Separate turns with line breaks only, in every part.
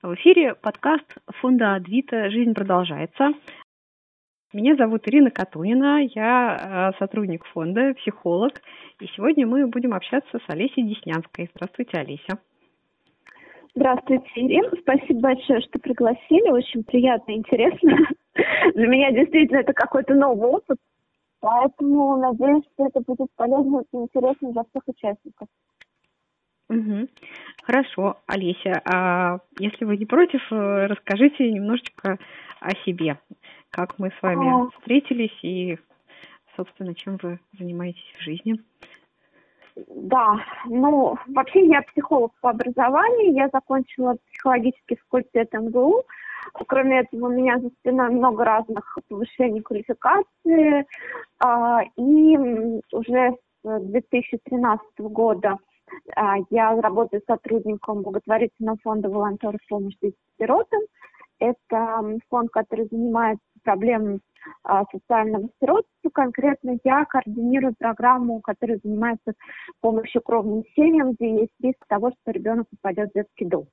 В эфире подкаст фонда Адвита «Жизнь продолжается». Меня зовут Ирина Катунина, я э, сотрудник фонда, психолог, и сегодня мы будем общаться с Олесей Деснянской. Здравствуйте, Олеся.
Здравствуйте, Ирина. Спасибо большое, что пригласили. Очень приятно и интересно. Для меня действительно это какой-то новый опыт, поэтому надеюсь, что это будет полезно и интересно для всех участников.
Угу. Хорошо, Олеся, а если вы не против, э, расскажите немножечко о себе как мы с вами а... встретились и, собственно, чем вы занимаетесь в жизни.
Да, ну, вообще я психолог по образованию, я закончила психологический факультет МГУ. Кроме этого, у меня за спиной много разных повышений квалификации. А, и уже с 2013 года я работаю сотрудником благотворительного фонда волонтеров помощи сиротам. Это фонд, который занимается проблемам а, социального сиротства. Конкретно я координирую программу, которая занимается помощью кровным семьям, где есть риск того, что ребенок попадет в детский дом.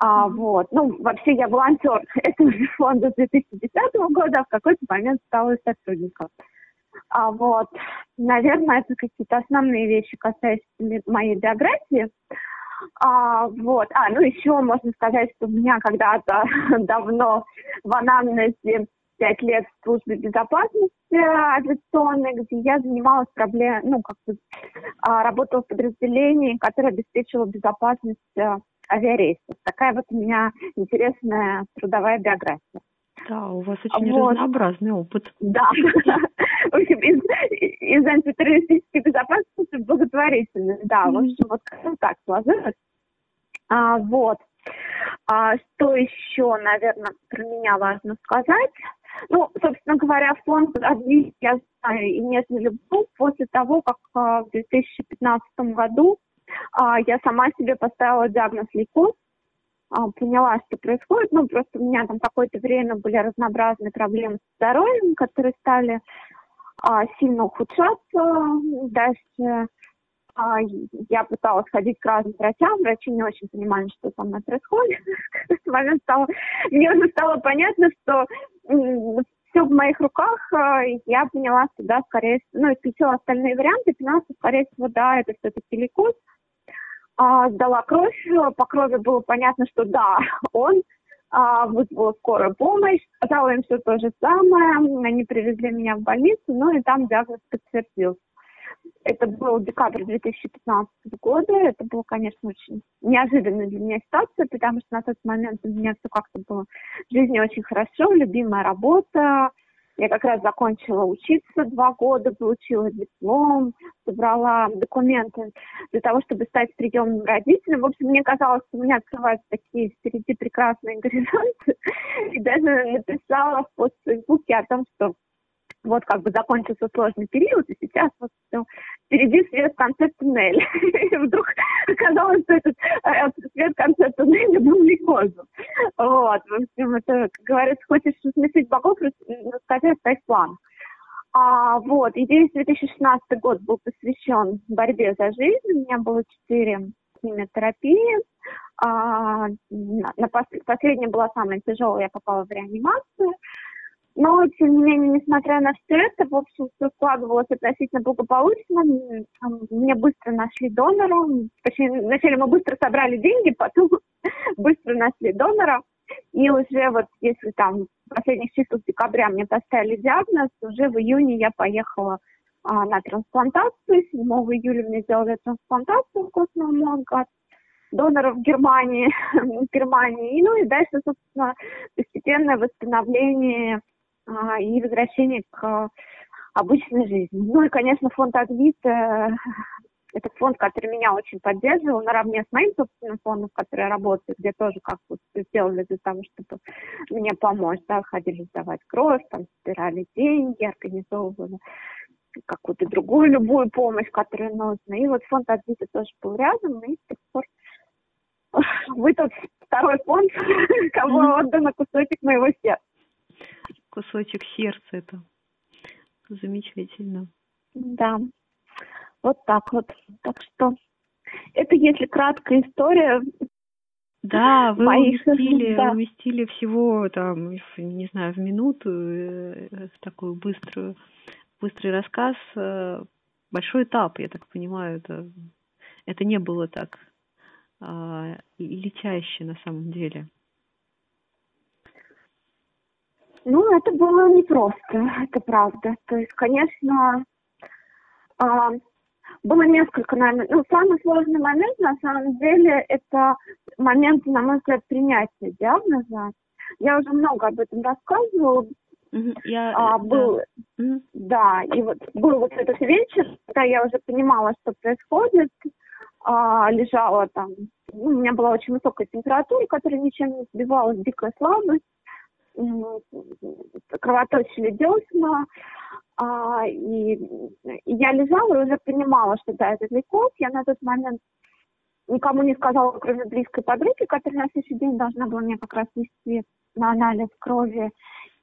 А, вот. Ну, вообще я волонтер этого же фонда с 2010 года, а в какой-то момент стала сотрудником. А, вот. Наверное, это какие-то основные вещи, касающиеся моей биографии. А, вот. А, ну еще можно сказать, что у меня когда-то давно в анамнезе пять лет в службе безопасности авиационной, где я занималась проблемой, ну, как бы, а, работала в подразделении, которое обеспечивало безопасность э, авиарейсов. Такая вот у меня интересная трудовая биография.
Да, у вас очень вот. разнообразный опыт.
Да. В общем, из, из антитеррористической безопасности благотворительность. Да, в общем, вот как так сложилось. А, вот. А, что еще, наверное, про меня важно сказать? Ну, собственно говоря, фонд «Развитие я знаю и нежно люблю» после того, как а, в 2015 году а, я сама себе поставила диагноз лейкоз, поняла, что происходит. Ну, просто у меня там какое-то время были разнообразные проблемы с здоровьем, которые стали а, сильно ухудшаться. Дальше а, я пыталась ходить к разным врачам, врачи не очень понимали, что со мной происходит. В какой момент стало, мне уже стало понятно, что все в моих руках, а, я поняла, что да, скорее всего, ну, исключила остальные варианты, поняла, что, скорее всего, да, это все-таки лейкоз. А, сдала кровь, по крови было понятно, что да, он а, вызвала скорую помощь, сказала им все то же самое, они привезли меня в больницу, ну и там диагноз подтвердился. Это был декабрь 2015 года. Это было, конечно, очень неожиданная для меня ситуация, потому что на тот момент у меня все как-то было в жизни очень хорошо, любимая работа. Я как раз закончила учиться два года, получила диплом, собрала документы для того, чтобы стать приемным родителем. В общем, мне казалось, что у меня открываются такие впереди прекрасные горизонты. И даже написала в пост в Фейсбуке о том, что вот как бы закончился сложный период, и сейчас вот все, впереди свет в конце туннеля. И вдруг оказалось, что этот э, свет в конце туннеля был лейкозом. Вот, в общем, это, как говорится, хочешь смешить богов, рассказать о своих планах. А, вот, и весь 2016 год был посвящен борьбе за жизнь. У меня было четыре химиотерапии. А, на, на пос, последняя была самая тяжелая, я попала в реанимацию. Но, тем не менее, несмотря на все это, в общем, все складывалось относительно благополучно. Мне быстро нашли донора. Точнее, вначале мы быстро собрали деньги, потом быстро нашли донора. И уже вот если там в последних числах декабря мне поставили диагноз, уже в июне я поехала а, на трансплантацию. 7 июля мне сделали трансплантацию костного мозга доноров в Германии, Германии. Ну и дальше, собственно, постепенное восстановление и возвращение к обычной жизни. Ну и, конечно, фонд «Адвит» э, это фонд, который меня очень поддерживал, наравне с моим собственным фондом, в котором я работаю, где тоже как бы сделали для того, чтобы мне помочь, да, ходили сдавать кровь, там, собирали деньги, организовывали какую-то другую, любую помощь, которая нужна. И вот фонд «Адвита» тоже был рядом, и с тех пор вы тут второй фонд, кому отдано кусочек моего сердца
кусочек сердца это замечательно.
Да, вот так вот. Так что это если краткая история.
Да, вы моих, уместили, да. уместили всего там, не знаю, в минуту э, такую быструю, быстрый рассказ. Э, большой этап, я так понимаю, это, это не было так а, летяще на самом деле.
Ну, это было непросто, это правда. То есть, конечно, а, было несколько, наверное, ну, самый сложный момент, на самом деле, это момент, на мой взгляд, принятия диагноза. Я уже много об этом рассказывала. Я, а, был, да. да, и вот был вот этот вечер, когда я уже понимала, что происходит, а, лежала там, ну, у меня была очень высокая температура, которая ничем не сбивалась, дикая слабость, кровоточили десна, а, и, и я лежала и уже понимала, что да, это лейкоз. Я на тот момент никому не сказала, кроме близкой подруги, которая на следующий день должна была мне как раз вести на анализ крови.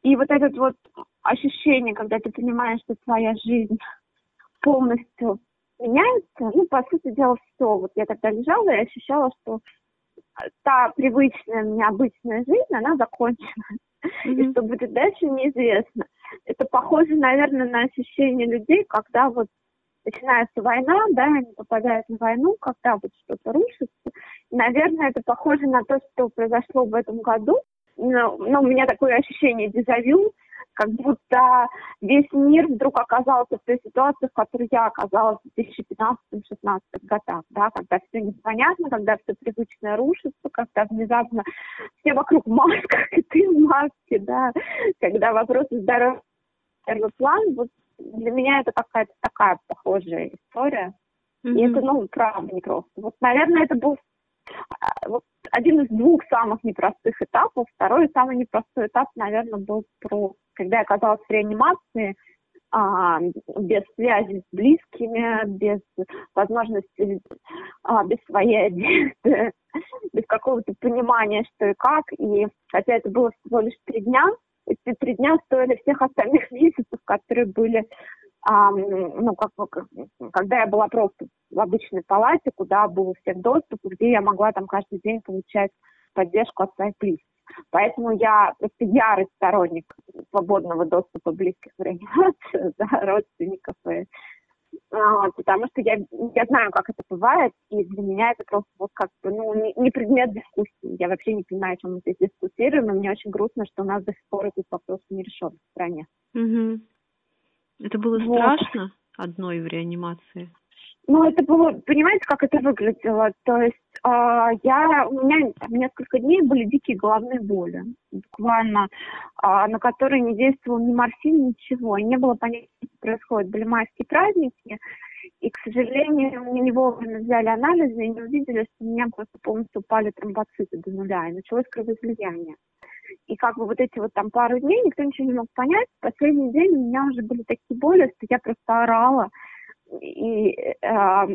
И вот это вот ощущение, когда ты понимаешь, что твоя жизнь полностью меняется, ну, по сути дела, все. Вот я тогда лежала и ощущала, что та привычная мне обычная жизнь, она закончена. И что будет дальше, неизвестно. Это похоже, наверное, на ощущение людей, когда вот начинается война, да, они попадают на войну, когда вот что-то рушится. И, наверное, это похоже на то, что произошло в этом году. Но, но у меня такое ощущение дежавю, как будто весь мир вдруг оказался в той ситуации, в которой я оказалась в 2015-2016 годах, да, когда все непонятно, когда все привычное рушится, когда внезапно все вокруг масках, и ты в маске, да, когда вопросы здоровья первый план, вот для меня это какая-то такая похожая история. Mm-hmm. И это, ну, правда не просто. Вот, наверное, это был один из двух самых непростых этапов. Второй самый непростой этап, наверное, был про, когда я оказалась в реанимации, а, без связи с близкими, без возможности, а, без своей одежды, без какого-то понимания, что и как. И хотя это было всего лишь три дня, эти три дня стоили всех остальных месяцев, которые были а, ну, как, когда я была просто в обычной палате, куда был всех доступ, где я могла там каждый день получать поддержку от своих близких. Поэтому я просто ярый сторонник свободного доступа близких в реанимацию, да, родственников. И, а, потому что я, я знаю, как это бывает, и для меня это просто вот как бы, ну, не, не предмет дискуссии. Я вообще не понимаю, о чем мы здесь дискутируем, и мне очень грустно, что у нас до сих пор этот вопрос не решен в стране.
Угу. Это было вот. страшно одной в реанимации?
Ну, это было, понимаете, как это выглядело? То есть э, я, у меня там, несколько дней были дикие головные боли, буквально, э, на которые не действовал ни морфин, ничего. И не было понятия, что происходит. Были майские праздники, и, к сожалению, мне не вовремя взяли анализы и не увидели, что у меня просто полностью упали тромбоциты до нуля, и началось кровоизлияние. И как бы вот эти вот там пару дней никто ничего не мог понять. Последний день у меня уже были такие боли, что я просто орала. И э,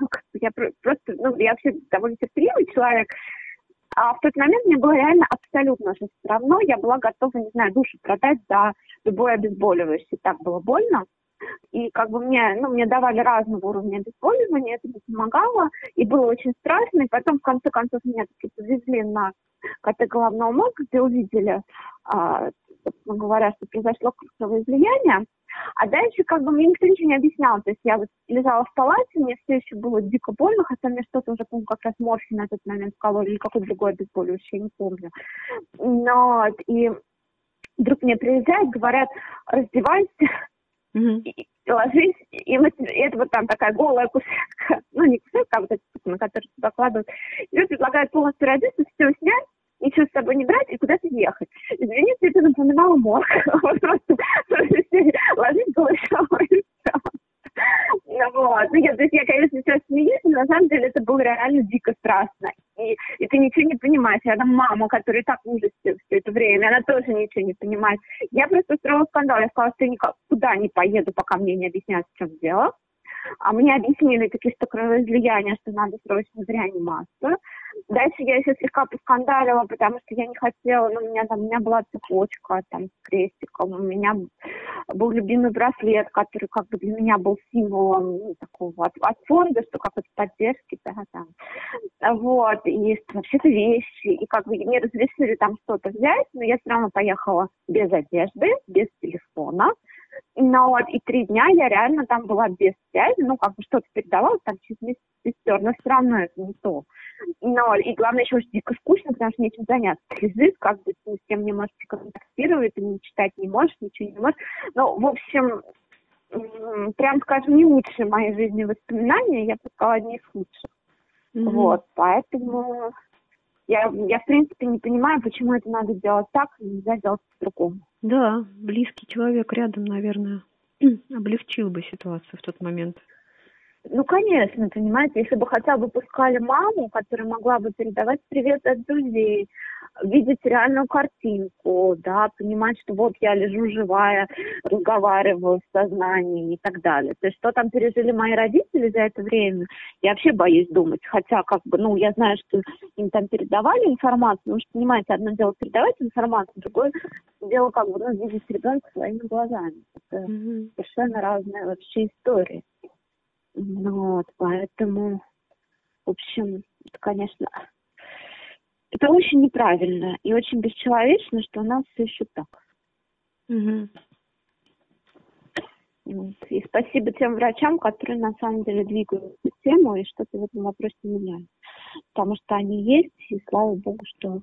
ну, я просто, ну, я вообще довольно терпеливый человек, а в тот момент мне было реально абсолютно же все равно. Я была готова, не знаю, душу продать за любое обезболивающее. Так было больно. И как бы мне, ну, мне давали разного уровня обезболивания, это не помогало, и было очень страшно. И потом, в конце концов, меня таки повезли на КТ головного мозга, где увидели, а, собственно говоря, что произошло кровоизлияние. А дальше как бы мне никто ничего не объяснял. То есть я вот лежала в палате, мне все еще было дико больно, хотя мне что-то уже, помню, как раз морфин на тот момент вкололи или какой-то другой обезболивающий, я не помню. Но и вдруг мне приезжают, говорят, раздевайся, mm-hmm. и, и ложись, и, мы, и это вот там такая голая кушетка, ну не кушетка, а вот эта, на которую туда кладут. И предлагают полностью раздеться, все снять, ничего с собой не брать и куда-то ехать. Извините, это напоминало морг. Просто ложись голышом и все. Вот. Ну, я, то есть я, конечно, сейчас смеюсь, но на самом деле это было реально дико страшно. И, и ты ничего не понимаешь. Рядом мама, которая так ужасе все это время, она тоже ничего не понимает. Я просто устроила скандал. Я сказала, что я никуда не поеду, пока мне не объяснят, в чем дело. А мне объяснили такие, что кровоизлияние, что надо срочно в реанимацию. Дальше я еще слегка поскандалила, потому что я не хотела, ну, у меня там, у меня была цепочка там с крестиком, у меня был любимый браслет, который как бы для меня был символом ну, такого от, от фонда, что как то поддержки, да, там. Вот, и вообще-то вещи, и как бы мне разрешили там что-то взять, но я все равно поехала без одежды, без телефона, но вот и три дня я реально там была без связи, ну, как бы что-то передавала, там через месяц сестер, но все равно это не то. Но, и главное, еще очень дико скучно, потому что нечем заняться. Лежит, как бы ты ни с кем не можешь контактировать, ты не читать не можешь, ничего не можешь. Ну, в общем, прям скажем, не лучшие мои жизни воспоминания, я бы сказала, одни из лучших. Mm-hmm. Вот, поэтому я, я, в принципе, не понимаю, почему это надо делать так, и нельзя делать по-другому.
Да, близкий человек рядом, наверное, облегчил бы ситуацию в тот момент.
Ну, конечно, понимаете, если бы хотя бы пускали маму, которая могла бы передавать привет от друзей, видеть реальную картинку, да, понимать, что вот я лежу живая, разговариваю в сознании и так далее. То есть что там пережили мои родители за это время, я вообще боюсь думать. Хотя, как бы, ну, я знаю, что им там передавали информацию, потому что, понимаете, одно дело передавать информацию, другое дело, как бы, ну, видеть ребенка своими глазами. Это mm-hmm. совершенно разные вообще истории. Ну вот, поэтому, в общем, это, конечно, это очень неправильно и очень бесчеловечно, что у нас все еще так. Угу. Вот. И спасибо тем врачам, которые на самом деле двигают эту тему и что-то в этом вопросе меняют. Потому что они есть, и слава богу, что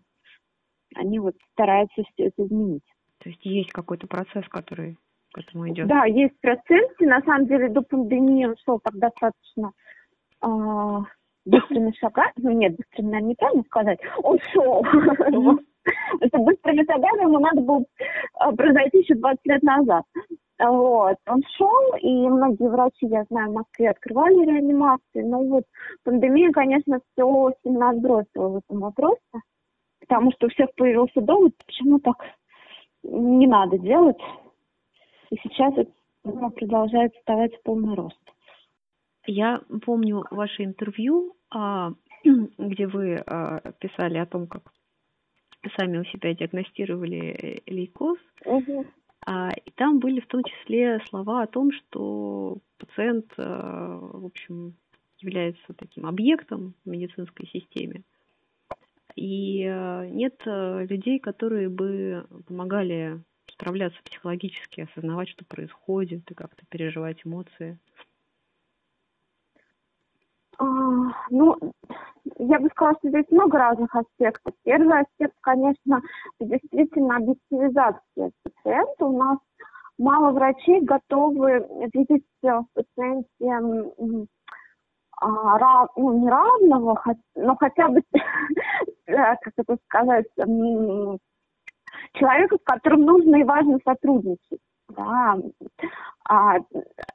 они вот стараются все это изменить.
То есть есть какой-то процесс, который к этому идет?
Да, есть проценты. На самом деле до пандемии он шел так достаточно э, быстрыми шагами. Ну нет, быстрыми, наверное, неправильно сказать. Он шел. Это быстрыми шагами ему надо было произойти еще 20 лет назад. Вот. Он шел, и многие врачи, я знаю, в Москве открывали реанимации. Но вот пандемия, конечно, все сильно отбросила в этом вопросе. Потому что у всех появился довод, почему так не надо делать. И сейчас это продолжает вставать в полный рост.
Я помню ваше интервью, а, где вы а, писали о том, как сами у себя диагностировали лейкоз. Угу. И там были в том числе слова о том, что пациент, в общем, является таким объектом в медицинской системе. И нет людей, которые бы помогали справляться психологически, осознавать, что происходит, и как-то переживать эмоции?
А, ну, я бы сказала, что здесь много разных аспектов. Первый аспект, конечно, действительно объективизация пациента. У нас мало врачей готовы видеть в пациенте а, рав, ну, не равного, но хотя бы, как это сказать, человека, с которым нужно и важно сотрудничать. Да. А,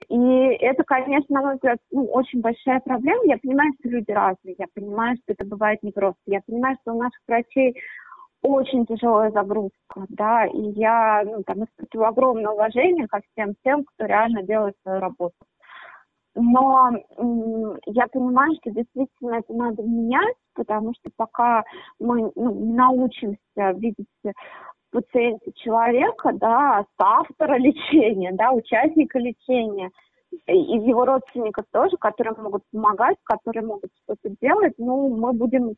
и это, конечно, на мой взгляд, ну, очень большая проблема. Я понимаю, что люди разные, я понимаю, что это бывает непросто. Я понимаю, что у наших врачей очень тяжелая загрузка, да, и я ну, там испытываю огромное уважение ко всем тем, кто реально делает свою работу. Но я понимаю, что действительно это надо менять, потому что пока мы ну, не научимся видеть пациенте человека, да, автора лечения, да, участника лечения, и его родственников тоже, которые могут помогать, которые могут что-то делать, ну, мы будем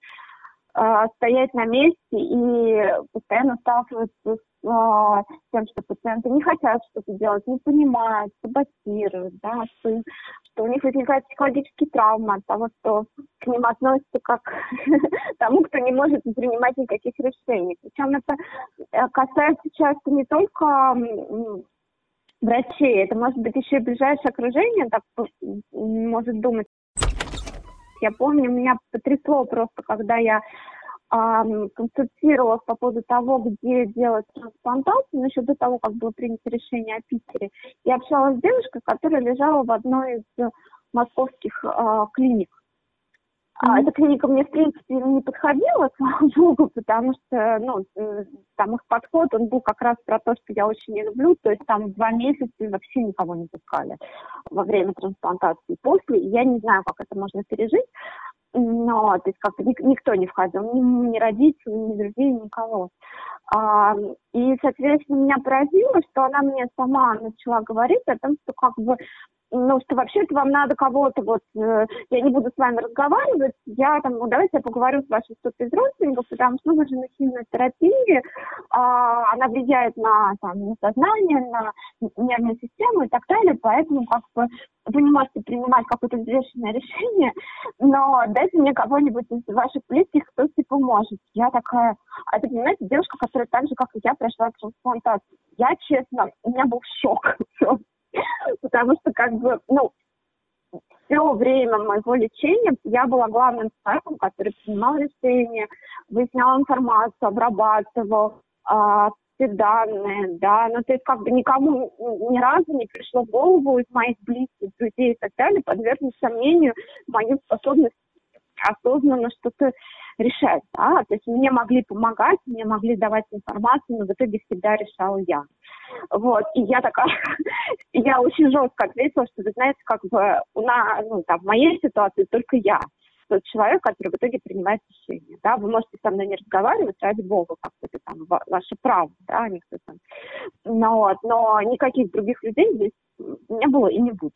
э, стоять на месте и постоянно сталкиваться с э, тем, что пациенты не хотят что-то делать, не понимают, саботируют, да, что, что у них возникает психологические травмы от того, что к ним относятся как тому, кто не может принимать никаких решений. Причем это э, касается часто не только врачей, это может быть еще и ближайшее окружение, так может думать. Я помню, меня потрясло просто, когда я консультировалась по поводу того, где делать трансплантацию, еще до того, как было принято решение о Питере. Я общалась с девушкой, которая лежала в одной из московских э, клиник. А эта клиника мне, в принципе, не подходила, слава богу, потому что, ну, там их подход, он был как раз про то, что я очень не люблю, то есть там два месяца вообще никого не пускали во время трансплантации. После, я не знаю, как это можно пережить, но то есть как-то никто не входил, ни, ни родители, ни друзей, никого. А, и, соответственно, меня поразило, что она мне сама начала говорить о том, что как бы ну, что вообще-то вам надо кого-то, вот, э, я не буду с вами разговаривать, я там, ну, давайте я поговорю с вашим кто-то из родственников, потому что, ну, вы же на химиотерапии, а, она влияет на, там, на сознание, на нервную систему и так далее, поэтому, как бы, вы не можете принимать какое-то взвешенное решение, но дайте мне кого-нибудь из ваших близких, кто, типа, может. Я такая, а это, понимаете, девушка, которая так же, как и я, прошла трансплантацию. Я, честно, у меня был шок потому что как бы, ну, все время моего лечения я была главным человеком, который принимал решения, выяснял информацию, обрабатывал а, все данные, да, ну, то есть как бы никому ни разу не пришло в голову из моих близких, друзей и так далее подвергнуть сомнению мою способность осознанно что-то решать, да, то есть мне могли помогать, мне могли давать информацию, но в итоге всегда решала я. Вот, и я такая, я очень жестко ответила, что, вы знаете, как бы у нас, ну, там, в моей ситуации только я, тот человек, который в итоге принимает решение, да, вы можете со мной не разговаривать, ради бога, как это там, ваше право, да, никто там, но, вот, но никаких других людей здесь не было и не будет.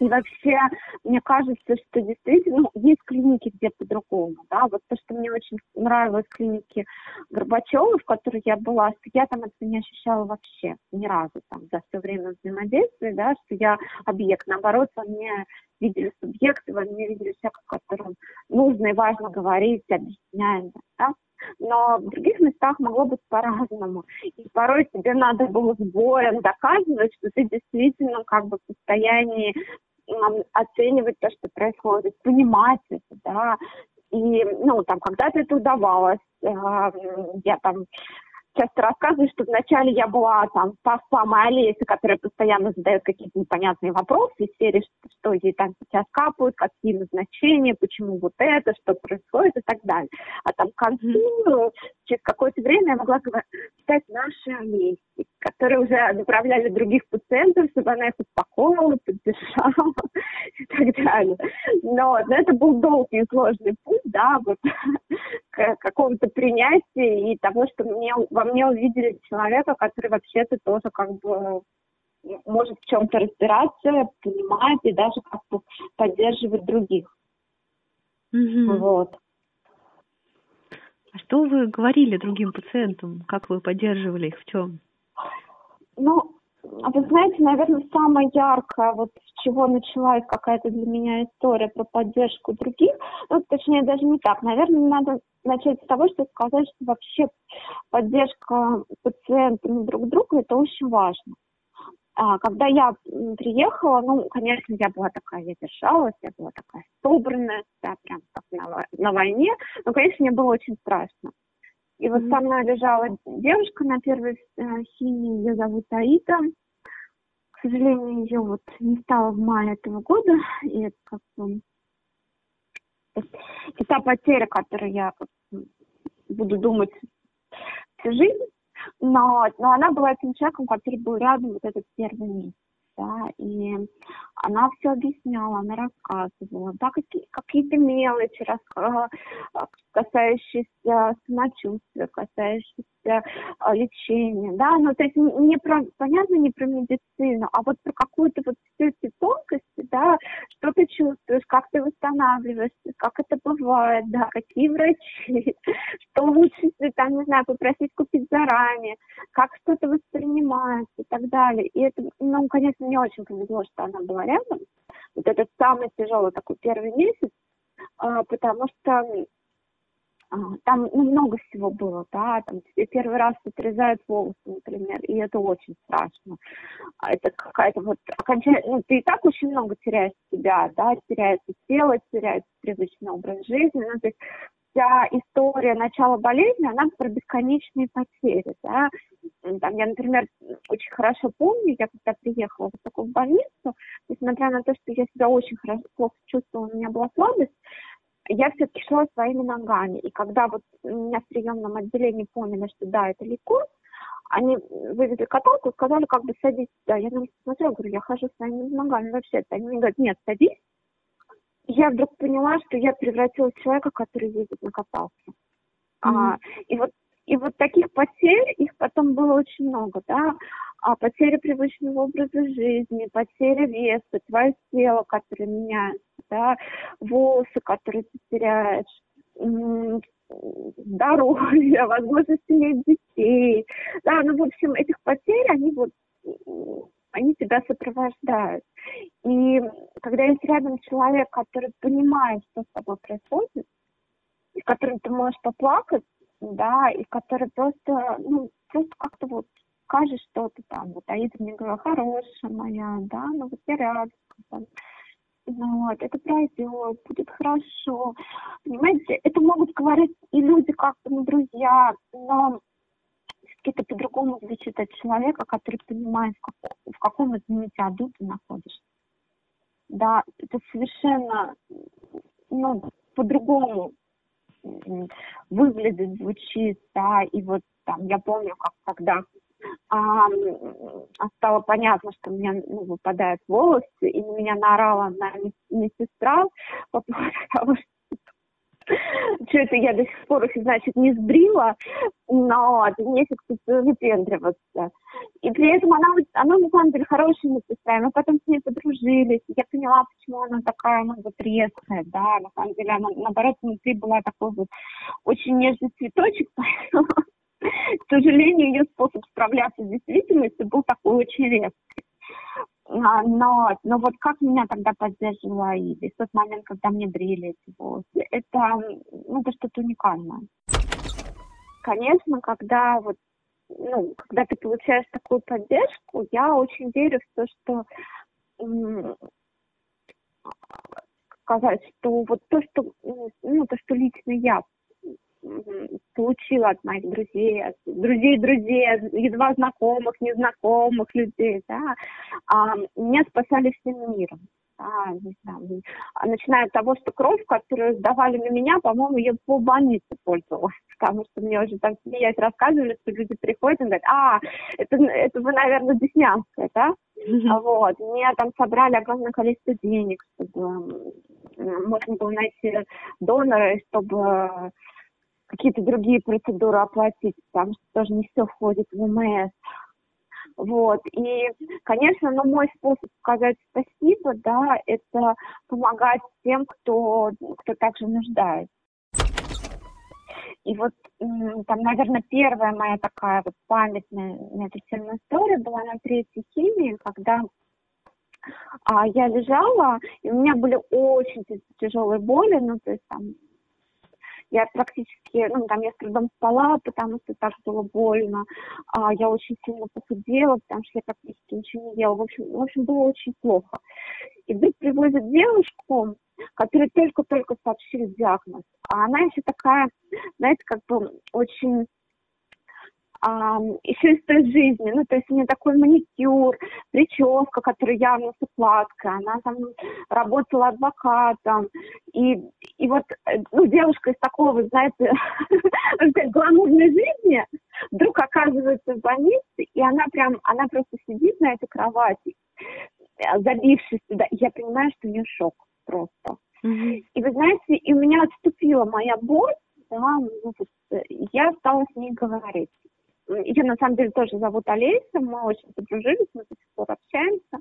И вообще, мне кажется, что действительно ну, есть клиники, где по-другому. Да? Вот то, что мне очень нравилось в клинике Горбачева, в которой я была, что я там это не ощущала вообще ни разу там, за все время взаимодействия, да, что я объект. Наоборот, во мне видели субъекты, во мне видели человека, с которым нужно и важно говорить, объяснять. Да? но в других местах могло быть по-разному. И порой тебе надо было с боем доказывать, что ты действительно как бы в состоянии оценивать то, что происходит, понимать это, да, и, ну, там, когда-то это удавалось, э, я там часто рассказываю, что вначале я была там та самая Олеся, которая постоянно задает какие-то непонятные вопросы из серии, что, что ей там сейчас капают, какие назначения, почему вот это, что происходит и так далее. А там к концу, через какое-то время я могла стать нашей Олесей, которые уже направляли других пациентов, чтобы она их успокоила, поддержала и так далее. Но, но это был долгий и сложный путь, да, вот к какому-то принятия и того, что мне, во мне увидели человека, который вообще-то тоже как бы может в чем-то разбираться, понимать и даже как бы поддерживать других.
Mm-hmm.
Вот.
А что вы говорили другим пациентам? Как вы поддерживали их в чем?
Ну, вы знаете, наверное, самое яркое, вот с чего началась какая-то для меня история про поддержку других, ну, точнее, даже не так. Наверное, надо начать с того, что сказать, что вообще поддержка пациентами друг друга – это очень важно. А, когда я приехала, ну, конечно, я была такая, я держалась, я была такая собранная, да, прям как на, на войне, но, конечно, мне было очень страшно. И вот со мной лежала девушка на первой э, химии, ее зовут Аида. К сожалению, ее вот не стало в мае этого года, и это как бы это та потеря, которую я буду думать всю жизнь, но, но она была этим человеком, который был рядом вот этот первый месяц да, и она все объясняла, она рассказывала, да, какие, какие-то мелочи, раска... касающиеся самочувствия, касающиеся а, лечения, да, ну, то есть не про, понятно, не про медицину, а вот про какую-то вот все эти тонкости, да, что ты чувствуешь, как ты восстанавливаешься, как это бывает, да, какие врачи, что лучше, там, не знаю, попросить купить заранее, как что-то воспринимается и так далее. И это, ну, конечно, мне очень повезло, что она была рядом. Вот этот самый тяжелый такой первый месяц, а, потому что там ну, много всего было, да, там тебе первый раз отрезают волосы, например, и это очень страшно. А это какая-то вот окончательно, ну, ты и так очень много теряешь себя, да, теряется тело, теряется привычный образ жизни, ну, то есть вся история начала болезни, она про бесконечные потери, да. Там, я, например, очень хорошо помню, я когда приехала в такую больницу, несмотря на то, что я себя очень хорошо, плохо чувствовала, у меня была слабость, я все-таки шла своими ногами. И когда вот меня в приемном отделении поняли, что да, это лейкоз, они вывезли каталку и сказали, как бы садись. Да, я на них смотрела, говорю, я хожу своими ногами вообще-то. Они мне говорят, нет, садись, я вдруг поняла, что я превратилась в человека, который ездит на каталке. Mm-hmm. А, и вот и вот таких потерь, их потом было очень много, да, а потеря привычного образа жизни, потеря веса, твое тело, которое меняется, да, волосы, которые ты теряешь, здоровье, возможность иметь детей, да, ну, в общем, этих потерь, они вот они тебя сопровождают. И когда есть рядом человек, который понимает, что с тобой происходит, и которым ты можешь поплакать, да, и который просто, ну, просто как-то вот скажешь что-то там, вот Аида мне говорила, хорошая моя, да, ну вот я рядом, там, ну вот, это пройдет, будет хорошо. Понимаете, это могут говорить и люди как-то, ну, друзья, но это по-другому звучит от человека, который понимает, в, каком, в каком, извините, аду ты находишься. Да, это совершенно, ну, по-другому выглядит, звучит, да, и вот там, я помню, как когда а, стало понятно, что у меня ну, выпадают волосы, и на меня наорала одна медсестра по поводу того, что что это я до сих пор их, значит, не сбрила, но месяц выпендриваться. И при этом она, она на самом деле хорошая медсестра, мы потом с ней подружились. Я поняла, почему она такая, ну, вот резкая, да, на самом деле она, наоборот, внутри была такой вот очень нежный цветочек, поэтому, к сожалению, ее способ справляться с действительностью был такой очень резкий. А, но, но вот как меня тогда поддерживала Аида, в тот момент, когда мне брили эти волосы, это, ну, это что-то уникальное. Конечно, когда вот, ну, когда ты получаешь такую поддержку, я очень верю в то, что сказать, что вот то, что, ну, то, что лично я получила от моих друзей, от друзей друзей, едва знакомых, незнакомых людей, да, а, меня спасали всем миром. А, не знаю, начиная от того, что кровь, которую сдавали на меня, по-моему, я по больнице пользовалась, потому что мне уже там смеясь рассказывали, что люди приходят и говорят, а, это, это вы, наверное, Деснянская, да? Mm-hmm. Вот, мне там собрали огромное количество денег, чтобы можно было найти донора, чтобы какие-то другие процедуры оплатить, потому что тоже не все входит в МС. Вот. И, конечно, ну, мой способ сказать спасибо, да, это помогать тем, кто, кто также нуждается. И вот там, наверное, первая моя такая вот памятная на история была на третьей химии, когда а, я лежала, и у меня были очень тяжелые боли, ну, то есть там я практически, ну, там я с трудом спала, потому что так было больно. А, я очень сильно похудела, потому что я практически ничего не ела. В общем, в общем, было очень плохо. И вдруг привозят девушку, которой только-только сообщили диагноз. А она еще такая, знаете, как бы очень а, еще из той жизни, ну, то есть у нее такой маникюр, прическа, которая явно с укладкой, она там работала адвокатом, и, и вот, э, ну, девушка из такого, знаете, гламурной жизни вдруг оказывается в больнице, и она прям, она просто сидит на этой кровати, э, забившись туда, и я понимаю, что у нее шок просто. Mm-hmm. И вы знаете, и у меня отступила моя боль, да, ну, э, я стала с ней говорить. Ее на самом деле тоже зовут Олеся, мы очень подружились, мы до сих пор общаемся.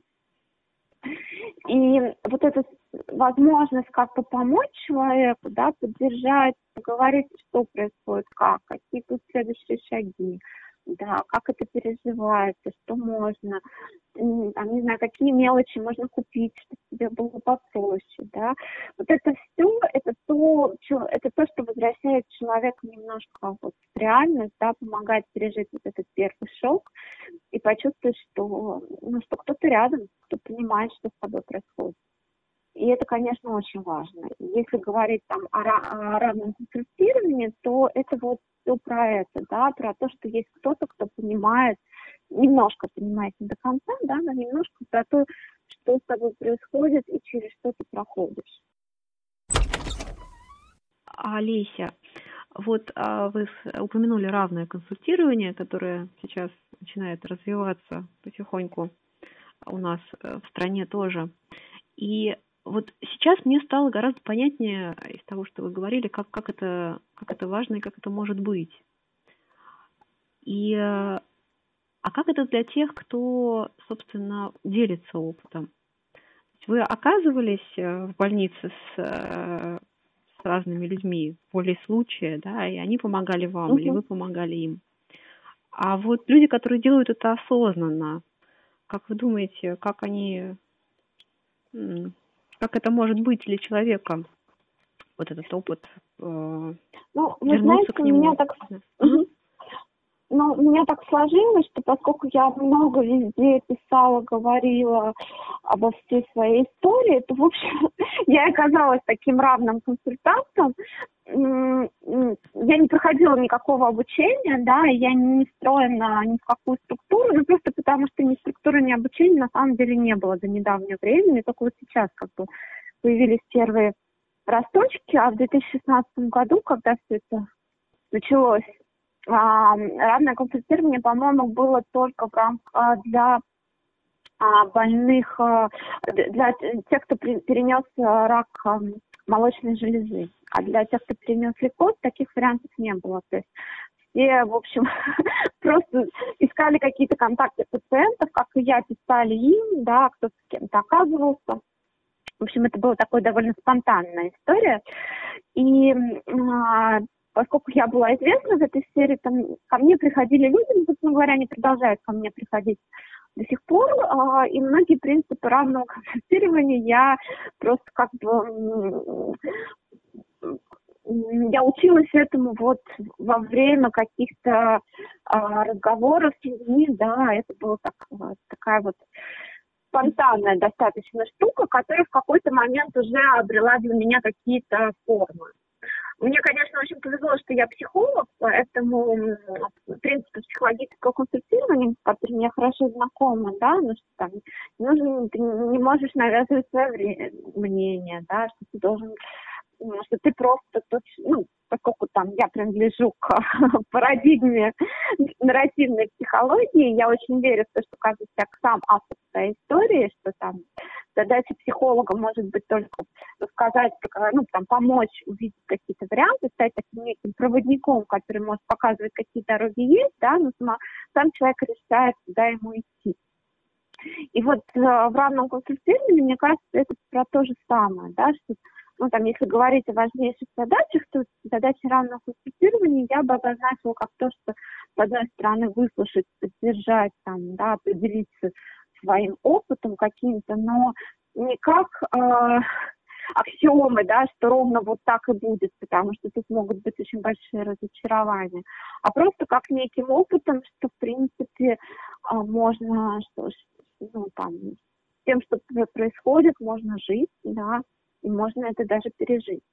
И вот эта возможность как-то помочь человеку, да, поддержать, поговорить, что происходит, как, какие тут следующие шаги, да, как это переживается, что можно, там, не знаю, какие мелочи можно купить, чтобы тебе было попроще, да. Вот это все, это то, что, это то, что возвращает человека немножко вот в реальность, да, помогает пережить вот этот первый шок и почувствовать, что, ну, что кто-то рядом, кто понимает, что с тобой происходит. И это, конечно, очень важно. Если говорить там о, о равном консультировании, то это вот все про это, да, про то, что есть кто-то, кто понимает, немножко понимает не до конца, да, но немножко про то, что с тобой происходит и через что ты проходишь.
Олеся, вот а, вы упомянули равное консультирование, которое сейчас начинает развиваться потихоньку у нас э, в стране тоже. И вот сейчас мне стало гораздо понятнее из того, что вы говорили, как, как, это, как это важно и как это может быть. И, а как это для тех, кто, собственно, делится опытом? Вы оказывались э, в больнице с, э, с разными людьми в воле случая, да, и они помогали вам, угу. или вы помогали им. А вот люди, которые делают это осознанно, как вы думаете, как они, как это может быть для человека, вот этот опыт, э,
ну, вы знаете, к нему? меня так... Угу. Ну, у меня так сложилось, что поскольку я много везде писала, говорила обо всей своей истории, то, в общем, я оказалась таким равным консультантом. Я не проходила никакого обучения, да, я не встроена ни в какую структуру, ну, просто потому что ни структуры, ни обучения на самом деле не было до недавнего времени, только вот сейчас как бы появились первые росточки, а в 2016 году, когда все это началось, равное консультирование, по-моему, было только а, для а, больных, для тех, кто перенес рак молочной железы. А для тех, кто перенес лейкоз, таких вариантов не было. То есть все, в общем, просто искали какие-то контакты пациентов, как и я, писали им, да, кто-то с кем-то оказывался. В общем, это была такая довольно спонтанная история. И поскольку я была известна в этой сфере, там ко мне приходили люди, ну, собственно говоря, они продолжают ко мне приходить до сих пор, а, и многие принципы равного консультирования я просто как бы я училась этому вот во время каких-то а, разговоров с людьми, да, это была так, такая вот спонтанная достаточно штука, которая в какой-то момент уже обрела для меня какие-то формы. Мне, конечно, очень повезло, что я психолог, поэтому в принципе психологического консультирования, которые мне хорошо знакомы, да, ну что там, нужно, ты не можешь навязывать свое мнение, да, что ты должен что ты просто, ну, поскольку там я принадлежу к парадигме нарративной психологии, я очень верю в то, что каждый человек сам автор своей истории, что там задача психолога может быть только рассказать, ну, там, помочь увидеть какие-то варианты, стать таким неким проводником, который может показывать, какие дороги есть, да, но сама, сам человек решает, куда ему идти. И вот э, в равном консультировании, мне кажется, это про то же самое, да, что ну, там, если говорить о важнейших задачах, то задача равного консультирования я бы обозначила как то, что, с одной стороны, выслушать, поддержать, там, да, поделиться своим опытом каким-то, но не как э, аксиомы, да, что ровно вот так и будет, потому что тут могут быть очень большие разочарования, а просто как неким опытом, что, в принципе, э, можно, что, ну, там, тем, что происходит, можно жить, да, и можно это даже пережить.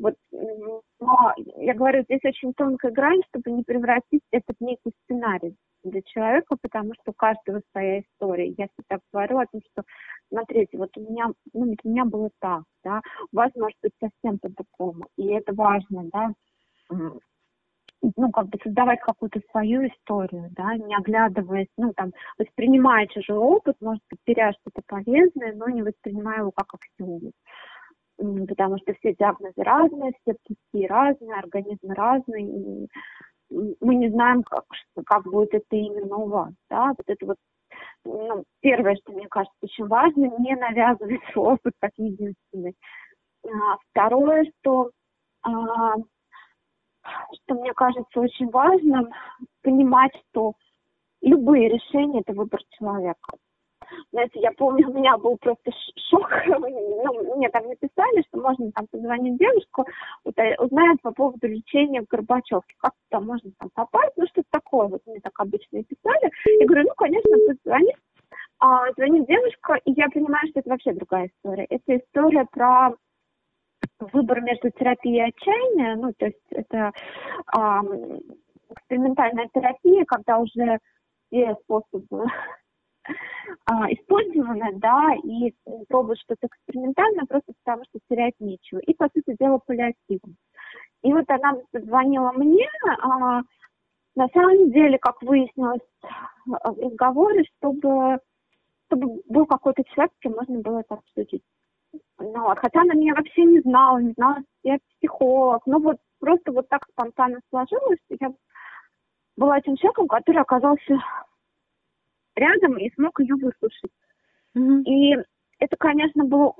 Вот, но я говорю, здесь очень тонкая грань, чтобы не превратить это в некий сценарий для человека, потому что у каждого своя история. Я всегда говорю о том, что, смотрите, вот у меня, ну, у меня было так, да, у вас может быть совсем по-другому, и это важно, да, ну, как бы создавать какую-то свою историю, да, не оглядываясь, ну, там, воспринимая чужой опыт, может быть, теряя что-то полезное, но не воспринимая его как аксиому. Потому что все диагнозы разные, все пути разные, организмы разные, и мы не знаем, как, как будет это именно у вас, да, вот это вот ну, первое, что мне кажется очень важно, не навязывать свой опыт как единственный. А, второе, что а, что мне кажется очень важным, понимать, что любые решения – это выбор человека. Знаете, я помню, у меня был просто шок. Ну, мне там написали, что можно там позвонить девушку, узнать по поводу лечения в Горбачевке. Как там можно там попасть? Ну, что-то такое. Вот мне так обычно и писали. Я говорю, ну, конечно, позвони. А, звонит девушка, и я понимаю, что это вообще другая история. Это история про выбор между терапией и отчаянием, ну, то есть это а, экспериментальная терапия, когда уже все способы а, использованы, да, и пробуют что-то экспериментальное просто потому, что терять нечего. И, по сути дела, паллиативом. И вот она позвонила мне, а, на самом деле, как выяснилось в разговоре, чтобы, чтобы был какой-то человек, с кем можно было это обсудить. Ну, вот, хотя она меня вообще не знала, не знала, я психолог. Ну, вот просто вот так спонтанно сложилось, я была тем человеком, который оказался рядом и смог ее выслушать. Mm-hmm. И это, конечно, было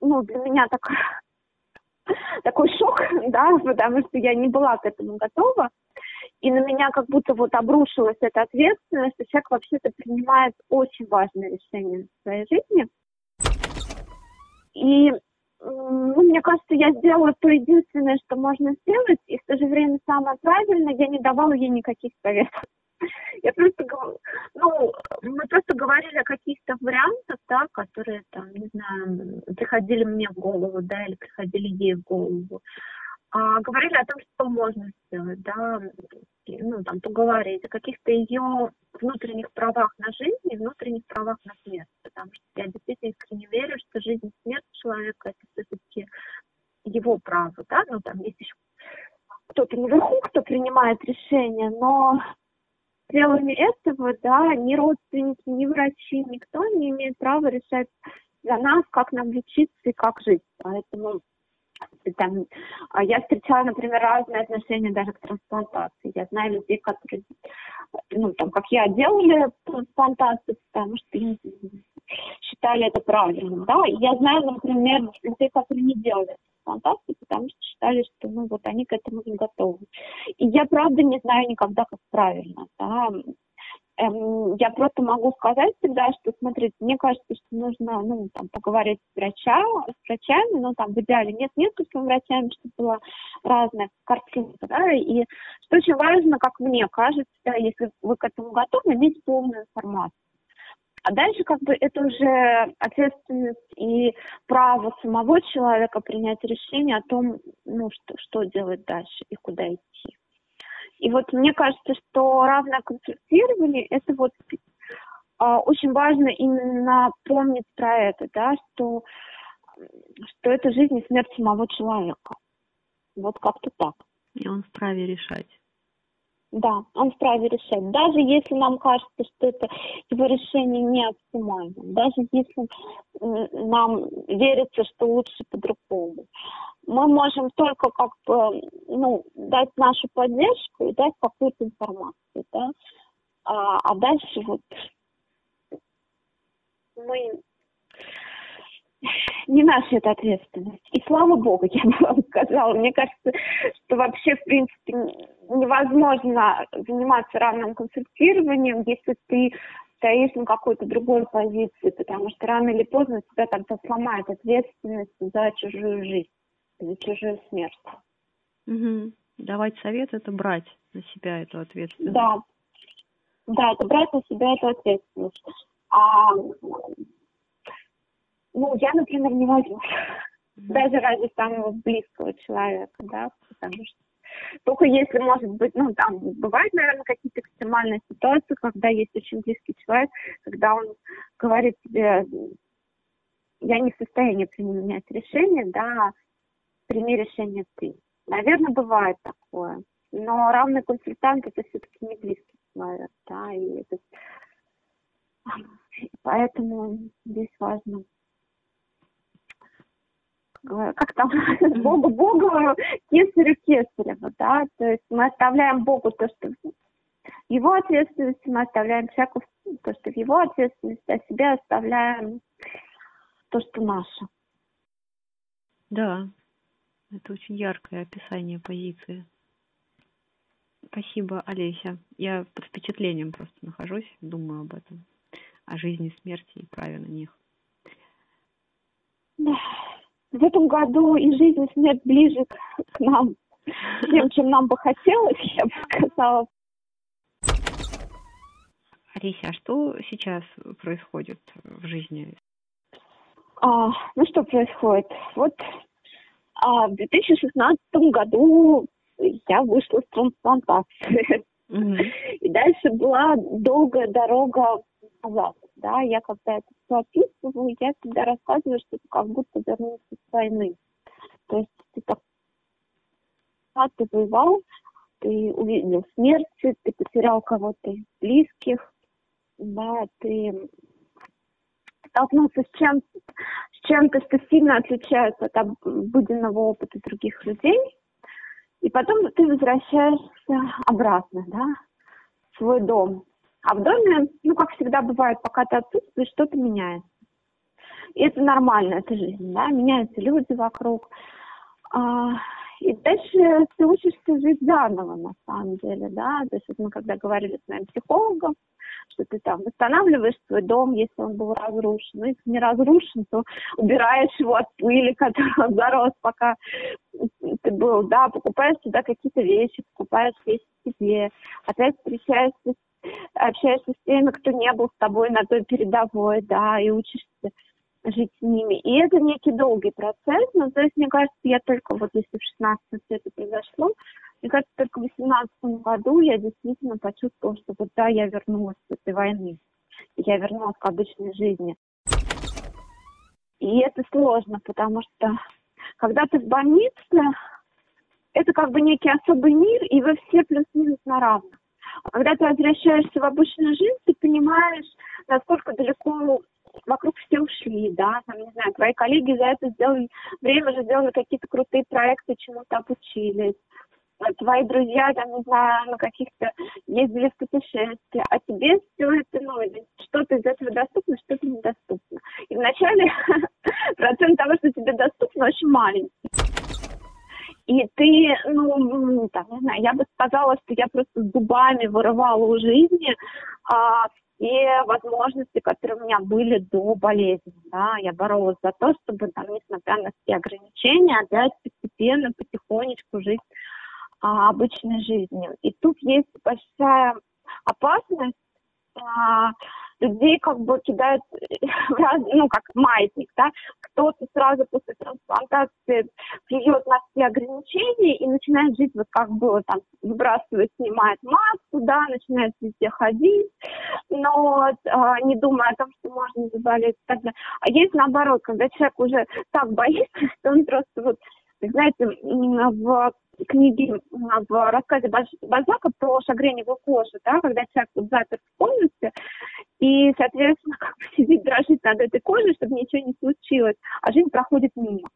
ну, для меня так, такой шок, да, потому что я не была к этому готова. И на меня как будто вот обрушилась эта ответственность, что человек вообще-то принимает очень важное решение в своей жизни. И ну, мне кажется, я сделала то единственное, что можно сделать, и в то же время самое правильное, я не давала ей никаких советов. Я просто, ну, мы просто говорили о каких-то вариантах, да, которые там, не знаю, приходили мне в голову, да, или приходили ей в голову. А, говорили о том, что можно сделать, да, ну, там, поговорить о каких-то ее внутренних правах на жизнь и внутренних правах на смерть, потому что я действительно искренне верю, что жизнь и смерть человека это все-таки его право, да, ну, там есть еще кто-то наверху, кто принимает решение, но пределами этого, да, ни родственники, ни врачи, никто не имеет права решать за нас, как нам лечиться и как жить. Поэтому там, а я встречала, например, разные отношения даже к трансплантации. Я знаю людей, которые, ну, там, как я, делали трансплантацию, потому что им считали это правильным, да. Я знаю, например, людей, которые не делали трансплантацию, потому что считали, что, ну, вот они к этому не готовы. И я, правда, не знаю никогда, как правильно, да эм, я просто могу сказать всегда, что, смотрите, мне кажется, что нужно, ну, там, поговорить с, врача, с врачами, ну, там, в идеале нет несколькими врачами, чтобы была разная картинка, да, и что очень важно, как мне кажется, если вы к этому готовы, иметь полную информацию. А дальше как бы это уже ответственность и право самого человека принять решение о том, ну, что, что делать дальше и куда идти. И вот мне кажется, что равное консультирование – это вот а, очень важно именно помнить про это, да, что, что это жизнь и смерть самого человека. Вот как-то так.
И он вправе решать.
Да, он вправе решать. Даже если нам кажется, что это его решение не оптимально, даже если нам верится, что лучше по-другому мы можем только как бы, ну, дать нашу поддержку и дать какую-то информацию, да, а, а дальше вот мы не наша это ответственность. И слава богу, я бы вам сказала. Мне кажется, что вообще, в принципе, невозможно заниматься равным консультированием, если ты стоишь на какой-то другой позиции, потому что рано или поздно тебя тогда сломает ответственность за чужую жизнь за чужую смерть.
Угу. Давать совет – это брать на себя эту ответственность.
Да. Да, это брать на себя эту ответственность. А, ну, я, например, не. Да. Даже ради самого близкого человека, да, потому что только если, может быть, ну, там бывают, наверное, какие-то экстремальные ситуации, когда есть очень близкий человек, когда он говорит тебе, я не в состоянии принимать решение, да, прими решение ты. Наверное, бывает такое. Но равный консультант это все-таки не близкий человек, да, и это... Поэтому здесь важно как там, Богу Богу, кесарю кесарева, да, то есть мы оставляем Богу то, что в его ответственности, мы оставляем человеку то, что в его ответственности, а себе оставляем то, что наше.
Да, это очень яркое описание позиции. Спасибо, Олеся. Я под впечатлением просто нахожусь, думаю об этом, о жизни, смерти и праве на них.
Да. В этом году и жизнь, и смерть ближе к нам, тем, чем нам бы хотелось, я бы сказала.
Олеся, а что сейчас происходит в жизни?
А, ну что происходит? Вот а в 2016 году я вышла с трансплантации. Mm-hmm. И дальше была долгая дорога назад. Да, я когда это все описываю, я всегда рассказываю, что это как будто вернулся с войны. То есть ты так ты воевал, ты увидел смерть, ты потерял кого-то из близких, да, ты столкнулся с чем с чем-то, что сильно отличается от обыденного опыта других людей, и потом ты возвращаешься обратно, да, в свой дом. А в доме, ну, как всегда бывает, пока ты отсутствуешь, что-то меняется. И это нормально, это жизнь, да, меняются люди вокруг. А, и дальше ты учишься жить заново, на самом деле, да. То есть вот мы когда говорили с моим психологом, что ты там восстанавливаешь свой дом, если он был разрушен. Ну, если не разрушен, то убираешь его от пыли, которая зарос, пока ты был, да, покупаешь туда какие-то вещи, покупаешь вещи себе, опять встречаешься, общаешься с теми, кто не был с тобой на той передовой, да, и учишься жить с ними. И это некий долгий процесс, но то есть, мне кажется, я только вот если в 16 все это произошло, мне кажется, только в 18 году я действительно почувствовала, что вот да, я вернулась с этой войны. Я вернулась к обычной жизни. И это сложно, потому что когда ты в больнице, это как бы некий особый мир, и вы все плюс-минус на равных. А когда ты возвращаешься в обычную жизнь, ты понимаешь, насколько далеко вокруг все ушли, да, там, не знаю, твои коллеги за это сделали, время же сделали какие-то крутые проекты, чему-то обучились, а твои друзья, там, не знаю, на каких-то ездили в путешествия, а тебе все это, ну, что-то из этого доступно, что-то недоступно. И вначале процент того, что тебе доступно, очень маленький. И ты, ну, там, не знаю, я бы сказала, что я просто зубами вырывала у жизни а, все возможности, которые у меня были до болезни. Да. Я боролась за то, чтобы, там, несмотря на все ограничения, опять постепенно, потихонечку жить а, обычной жизнью. И тут есть большая опасность а, людей как бы кидают в раз, ну, как маятник, да, кто-то сразу после трансплантации плюет на все ограничения и начинает жить вот как было, там, выбрасывает, снимает маску, да, начинает везде ходить, но а, не думая о том, что можно заболеть. А есть наоборот, когда человек уже так боится, что он просто вот знаете, в книге, в рассказе Бальзака про шагреневую кожу, да, когда человек запер в комнате, и, соответственно, как бы сидит, дрожит над этой кожей, чтобы ничего не случилось, а жизнь проходит мимо.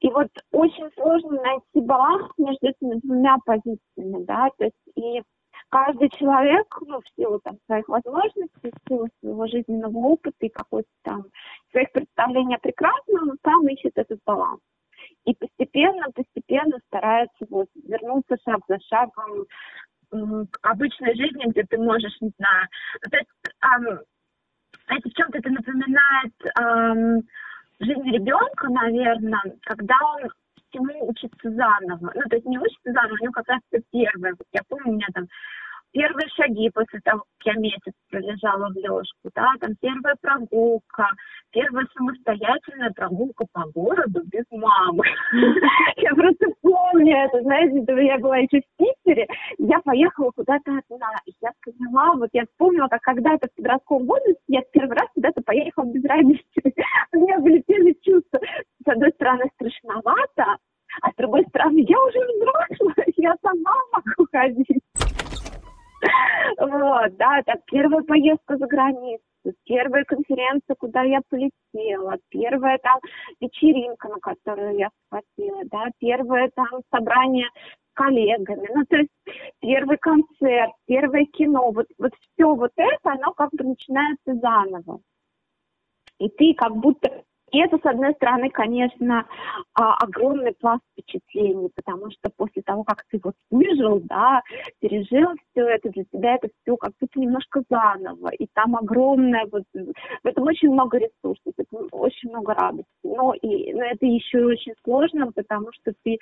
И вот очень сложно найти баланс между этими двумя позициями, да, то есть и каждый человек, ну, в силу там своих возможностей, в силу своего жизненного опыта и какой-то там своих представлений о прекрасном, сам ищет этот баланс и постепенно, постепенно старается вот вернуться шаг за шагом к обычной жизни, где ты можешь, не знаю, то эм, знаете, в чем-то это напоминает эм, жизнь ребенка, наверное, когда он всему учится заново. Ну, то есть не учится заново, у него как раз это первое. Я помню, у меня там первые шаги после того, как я месяц пролежала в лёжку, да, там первая прогулка, первая самостоятельная прогулка по городу без мамы. Я просто помню это, знаете, я была еще в Питере, я поехала куда-то одна, и я поняла, вот я вспомнила, как когда-то в подростковом возрасте я первый раз куда-то поехала без родителей. У меня были те же чувства. С одной стороны, страшновато, а с другой стороны, я уже взрослая, я сама могу ходить. Вот, да, это первая поездка за границу, первая конференция, куда я полетела, первая там вечеринка, на которую я схватила, да, первое там собрание с коллегами, ну, то есть первый концерт, первое кино, вот, вот все вот это, оно как бы начинается заново. И ты как будто и это, с одной стороны, конечно, а, огромный пласт впечатлений, потому что после того, как ты вот выжил, да, пережил все это, для тебя это все как будто немножко заново, и там огромное, вот, в этом очень много ресурсов, очень много радости, но, и, но это еще и очень сложно, потому что ты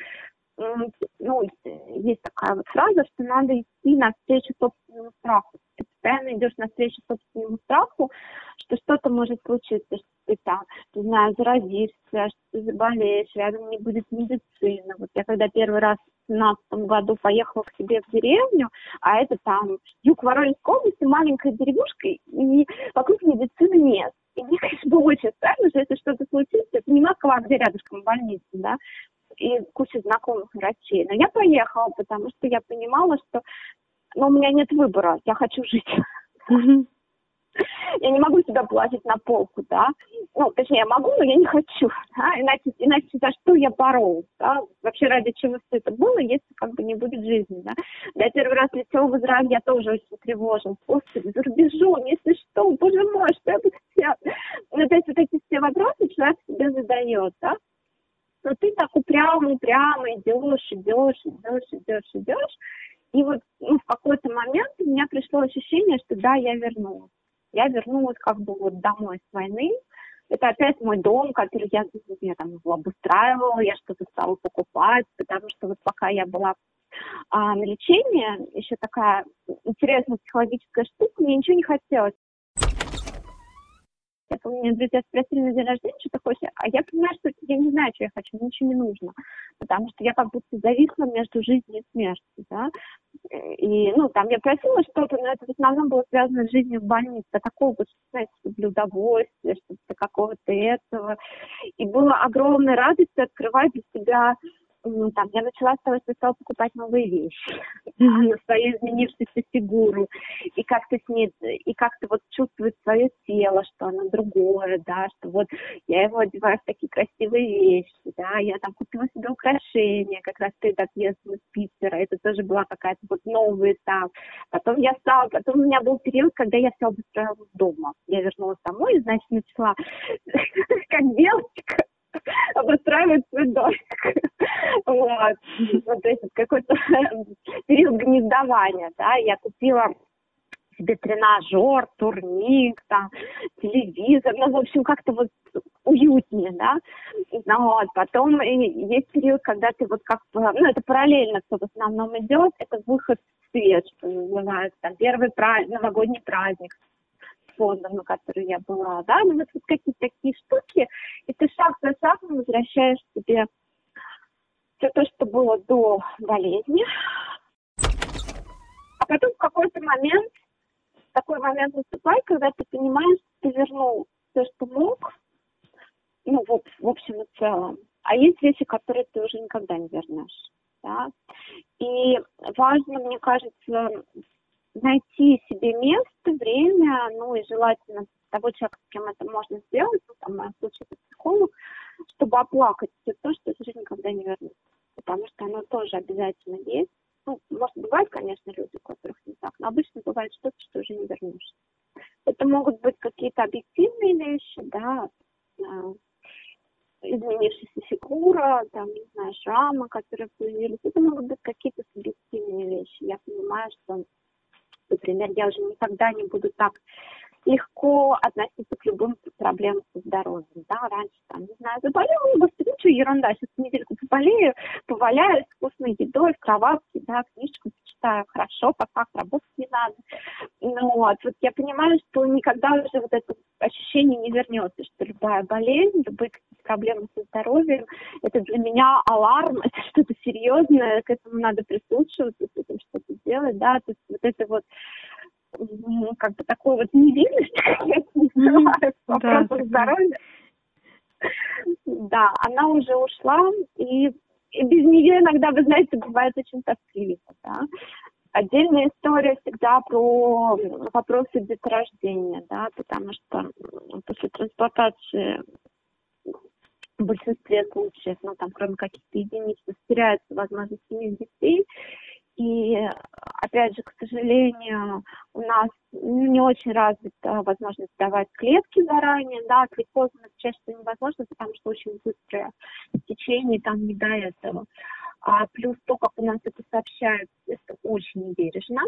ну, есть такая вот фраза, что надо идти навстречу собственному страху. Ты постоянно идешь навстречу собственному страху, что что-то может случиться, что ты там, не знаю, заразишься, что ты заболеешь, рядом не будет медицины. Вот я когда первый раз в 2017 году поехала к себе в деревню, а это там юг Воронежской области, маленькая деревушка, и вокруг медицины нет. И мне, конечно, было очень странно, что если что-то случится, это не Москва, где рядышком больница, да, и куча знакомых врачей. Но я поехала, потому что я понимала, что ну, у меня нет выбора, я хочу жить. Я не могу себя положить на полку, да. Ну, точнее, я могу, но я не хочу, да? иначе, иначе за что я боролась, да? Вообще ради чего все это было, если как бы не будет жизни, да. Я первый раз летела в Израиль, я тоже очень тревожен. Господи, за рубежом, если что, боже мой, что я буду делать? Ну, то есть вот эти все вопросы человек себе задает, да. Но ты так упрямо, упрямо идешь, идешь, идешь, идешь, идешь. И вот ну, в какой-то момент у меня пришло ощущение, что да, я вернулась. Я вернулась как бы вот домой с войны. Это опять мой дом, который я, я там его обустраивала, я что-то стала покупать, потому что вот пока я была а, на лечении, еще такая интересная психологическая штука, мне ничего не хотелось. Я помню, меня друзья спросили на день рождения, что ты хочешь, а я понимаю, что я не знаю, что я хочу, мне ничего не нужно, потому что я как будто зависла между жизнью и смертью, да, и, ну, там я просила что-то, но это в основном было связано с жизнью в больнице, такого вот, знаете, для удовольствия, что-то какого-то этого, и была огромная радость открывать для себя там, я начала с того, что стала покупать новые вещи mm-hmm. на свою изменившуюся фигуру, и как-то с ней, и как-то вот чувствовать свое тело, что оно другое, да, что вот я его одеваю в такие красивые вещи, да, я там купила себе украшения, как раз перед отъездом из Питера, это тоже была какая-то вот новый этап. Потом я стала, потом у меня был период, когда я все обустраивала дома. Я вернулась домой, и, значит, начала как девочка обустраивать свой домик. Вот. вот. То есть какой-то период гнездования, да, я купила себе тренажер, турник, там, телевизор, ну, в общем, как-то вот уютнее, да, ну, вот, потом есть период, когда ты вот как ну, это параллельно, кто в основном идет, это выход в свет, что называется, там, первый праздник, новогодний праздник, фондом, на который я была, да, ну вот, вот какие-то такие штуки, и ты шаг за шагом возвращаешь себе все то, что было до болезни, а потом в какой-то момент, такой момент наступает, когда ты понимаешь, что ты вернул все, что мог, ну, вот, в общем и целом, а есть вещи, которые ты уже никогда не вернешь, да, и важно, мне кажется, найти себе место, время, ну и желательно того человека, с кем это можно сделать, ну, там, в случае это психолог, чтобы оплакать все то, что жизнь никогда не вернется. Потому что оно тоже обязательно есть. Ну, может, бывают, конечно, люди, у которых не так, но обычно бывает что-то, что уже не вернешь. Это могут быть какие-то объективные вещи, да, а, изменившаяся фигура, там, не знаю, шрамы, которые появились. Это могут быть какие-то субъективные вещи. Я понимаю, что например, я уже никогда не буду так легко относиться к любым проблемам со здоровьем. Да, раньше там, не знаю, заболела, господи, что ерунда, сейчас недельку поболею, поваляюсь вкусной едой в кроватке, да, книжку почитаю, хорошо, пока работать не надо. Ну вот, вот я понимаю, что никогда уже вот это ощущение не вернется, что любая болезнь, любые проблемы со здоровьем, это для меня аларм, это что-то серьезное, к этому надо прислушиваться, с этим что-то делать, да, то есть вот это вот как бы такой вот невинность, я не называю, вопросов здоровья. Да, она уже ушла, и, и без нее иногда, вы знаете, бывает очень тоскливо, да. Отдельная история всегда про вопросы деторождения, да, потому что после трансплантации в большинстве случаев, ну, там, кроме каких-то единиц, теряется возможность иметь детей, и, опять же, к сожалению, у нас не очень развита возможность давать клетки заранее, да, глюкоза чаще всего невозможно, потому что очень быстрое течение, там не до этого. А плюс то, как у нас это сообщают, это очень бережно.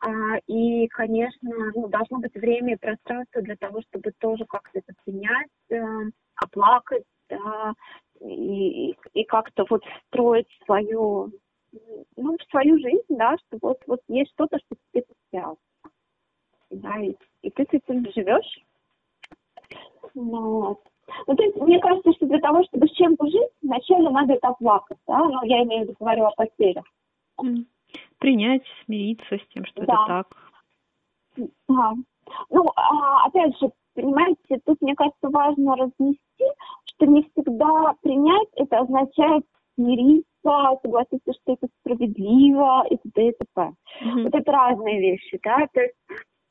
А, и, конечно, ну, должно быть время и пространство для того, чтобы тоже как-то это принять, э, оплакать, да, и, и как-то вот строить свою ну, в свою жизнь, да, что вот, вот есть что-то, что тебе потерял. Да, и, и ты с этим живешь. Ну, вот. Ну, то есть, мне кажется, что для того, чтобы с чем-то жить, вначале надо это оплакать, да, ну, я имею в виду, говорю о потерях.
Принять, смириться с тем, что да. это так.
Да. Ну, а, опять же, понимаете, тут, мне кажется, важно разнести, что не всегда принять это означает смириться, согласиться, что это справедливо и т.д. и т.п. Mm-hmm. Вот это разные вещи, да, то есть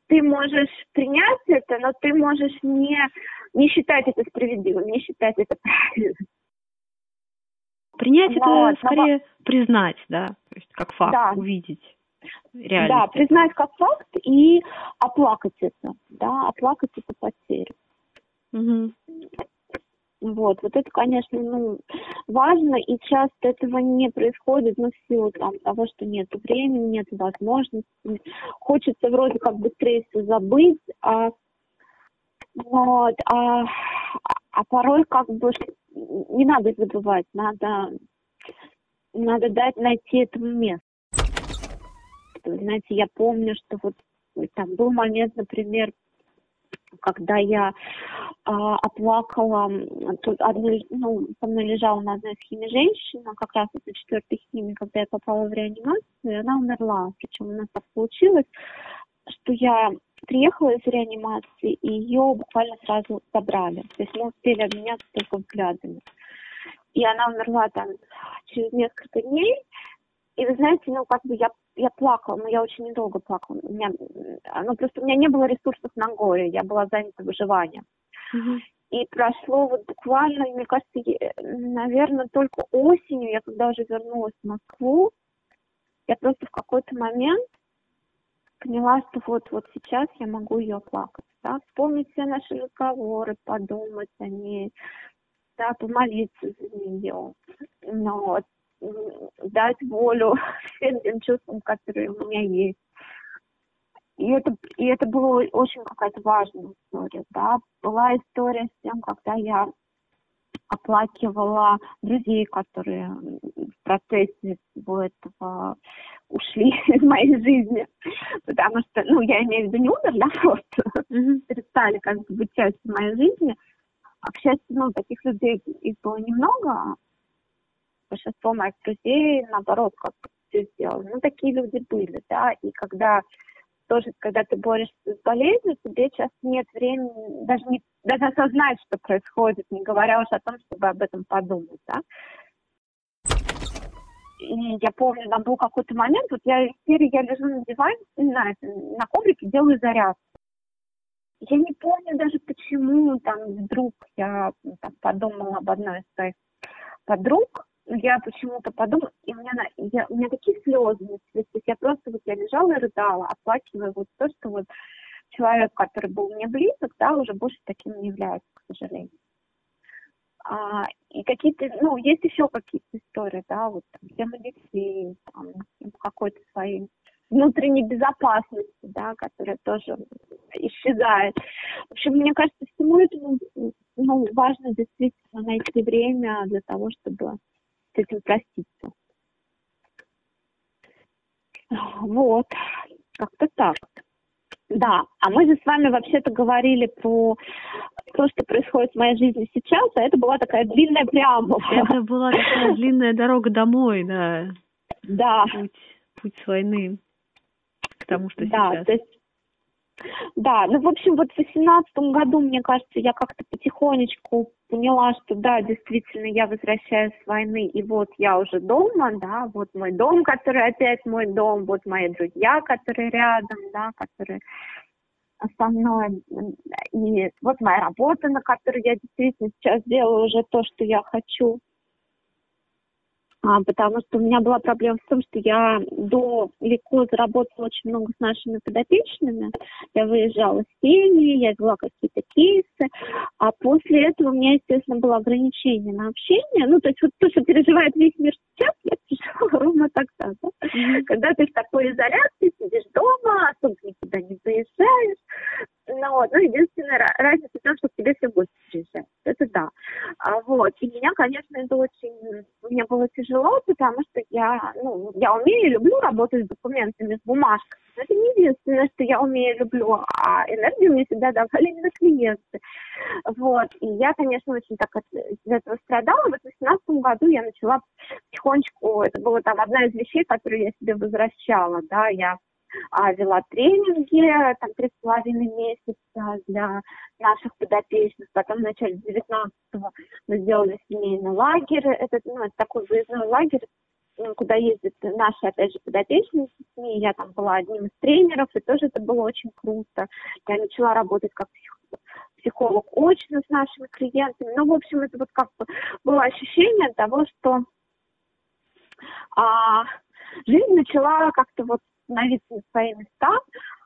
ты можешь принять это, но ты можешь не, не считать это справедливым, не считать это правильным.
Принять но, это скорее но... признать, да, то есть как факт, да. увидеть. Реальность.
Да, признать как факт и оплакать это, да, оплакать эту потерю. Угу. Вот, вот это, конечно, ну, важно, и часто этого не происходит, ну, в силу там, того, что нет времени, нет возможности. Хочется вроде как быстрее все забыть, а, вот, а, а порой как бы не надо забывать, надо, надо дать найти этому место. Знаете, я помню, что вот там был момент, например, когда я а, оплакала, одну, ну, со мной лежала на одной схеме женщина, как раз на четвертой схеме, когда я попала в реанимацию, и она умерла. Причем у нас так получилось, что я приехала из реанимации, и ее буквально сразу забрали. То есть мы успели обменяться только взглядами. И она умерла там через несколько дней. И вы знаете, ну, как бы я я плакала, но я очень недолго плакала. У меня, ну, просто у меня не было ресурсов на горе, я была занята выживанием. Mm-hmm. И прошло вот буквально, мне кажется, наверное, только осенью, я когда уже вернулась в Москву, я просто в какой-то момент поняла, что вот, вот сейчас я могу ее плакать, да, вспомнить все наши разговоры, подумать о ней, да, помолиться за нее. Но вот дать волю всем тем чувствам, которые у меня есть. И это, и это было очень какая-то важная история, да. Была история с тем, когда я оплакивала друзей, которые в процессе всего этого ушли из моей жизни. Потому что, ну, я имею в виду, не умерли, а просто mm-hmm. перестали как бы быть частью моей жизни. А, к счастью, ну, таких людей их было немного, большинство моих друзей, наоборот, как все сделали. Ну, такие люди были, да, и когда тоже, когда ты борешься с болезнью, тебе часто нет времени даже, не, даже осознать, что происходит, не говоря уж о том, чтобы об этом подумать, да. И я помню, там был какой-то момент, вот я, я лежу на диване, не знаю, на коврике делаю зарядку. Я не помню даже, почему там вдруг я там, подумала об одной из своих подруг, я почему-то подумала, и у меня, я, у меня такие слезы то есть я просто вот я лежала и рыдала, оплакивая вот то, что вот человек, который был мне близок, да, уже больше таким не является, к сожалению. А, и какие-то, ну, есть еще какие-то истории, да, вот там, тема детей, там, какой-то своей внутренней безопасности, да, которая тоже исчезает. В общем, мне кажется, всему этому ну, важно действительно найти время для того, чтобы с этим проститься. Вот, как-то так. Да, а мы же с вами вообще-то говорили про то, что происходит в моей жизни сейчас, а это была такая длинная преамбула.
Это была такая длинная дорога домой, да.
Да.
Путь, путь с войны к тому, что да, сейчас. То есть
да, ну, в общем, вот в восемнадцатом году, мне кажется, я как-то потихонечку поняла, что да, действительно, я возвращаюсь с войны, и вот я уже дома, да, вот мой дом, который опять мой дом, вот мои друзья, которые рядом, да, которые со мной, и вот моя работа, на которой я действительно сейчас делаю уже то, что я хочу потому что у меня была проблема в том, что я до легко заработала очень много с нашими подопечными. Я выезжала с семьи, я вела какие-то кейсы, а после этого у меня, естественно, было ограничение на общение. Ну, то есть вот то, что переживает весь мир сейчас, я переживала ровно тогда. Да? Mm-hmm. Когда ты в такой изоляции, сидишь дома, особо никуда не заезжаешь, ну, вот, ну, единственная разница в том, что к тебе все гости приезжают. Это да. А, вот. И меня, конечно, это очень... Мне было тяжело, потому что я, ну, я умею и люблю работать с документами, с бумажками. Но это не единственное, что я умею и люблю. А энергию мне всегда давали именно клиенты. Вот. И я, конечно, очень так от, из этого страдала. В 2018 году я начала потихонечку... Это была там одна из вещей, которые я себе возвращала, да, я а, вела тренинги, там, три с половиной месяца для наших подопечных. Потом в начале 19-го мы сделали семейный лагерь. Это, ну, это такой выездной лагерь куда ездят наши, опять же, подопечные с детьми. Я там была одним из тренеров, и тоже это было очень круто. Я начала работать как психолог очно с нашими клиентами. Ну, в общем, это вот как бы было ощущение того, что а, жизнь начала как-то вот становиться на свои места.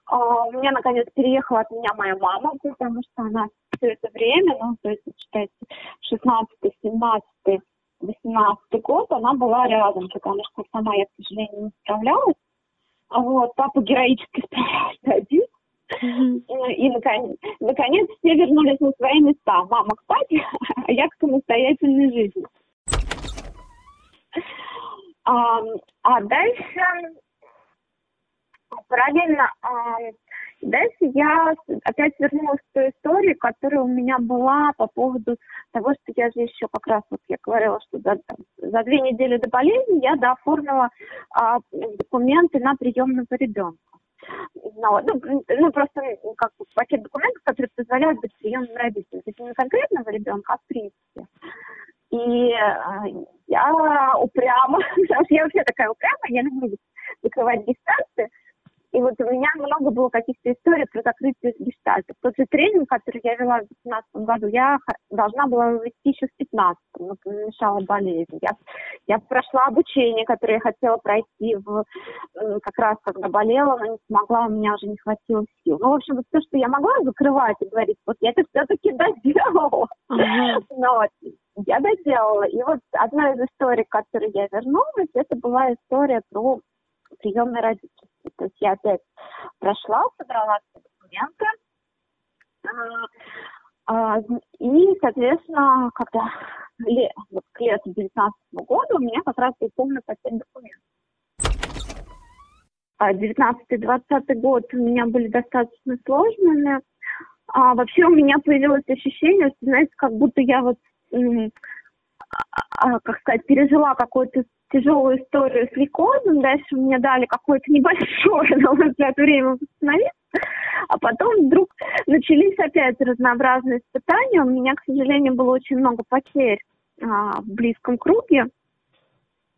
А, у меня, наконец, переехала от меня моя мама, потому что она все это время, ну, то есть, считайте, 16 17 18 год, она была рядом, потому что сама я, к сожалению, не справлялась. А вот, папа героически справлялся один. Mm-hmm. И, наконец, наконец все вернулись на свои места. Мама к папе, а я к самостоятельной жизни. А, а дальше параллельно а, дальше я опять вернулась к той истории, которая у меня была по поводу того, что я же еще как раз, вот я говорила, что за, за две недели до болезни я дооформила а, документы на приемного ребенка. Ну, ну, ну, просто как пакет документов, которые позволяют быть приемным родителем. То есть не конкретного ребенка, а в принципе. И э, я упряма, потому что я вообще такая упрямая, я люблю закрывать дистанции. И вот у меня много было каких-то историй про закрытие гештальтов. Тот же тренинг, который я вела в 2015 году, я должна была вести еще в 2015, но помешала болезнь. Я, я прошла обучение, которое я хотела пройти в, как раз когда болела, но не смогла, у меня уже не хватило сил. Ну, в общем, вот то, что я могла закрывать и говорить, вот я это все-таки доделала. Uh-huh. Но вот, я доделала. И вот одна из историй, к которой я вернулась, это была история про приемное родительство. То есть я опять прошла, собрала все документы. А, а, и, соответственно, когда вот к лету 2019 года у меня как раз исполнилось опять документы. 19-20 год у меня были достаточно сложными. А вообще у меня появилось ощущение, что, знаете, как будто я вот, а, как сказать, пережила какой-то тяжелую историю с лейкозом, дальше мне дали какое-то небольшое, на мой взгляд, время восстановиться, а потом вдруг начались опять разнообразные испытания. У меня, к сожалению, было очень много потерь а, в близком круге.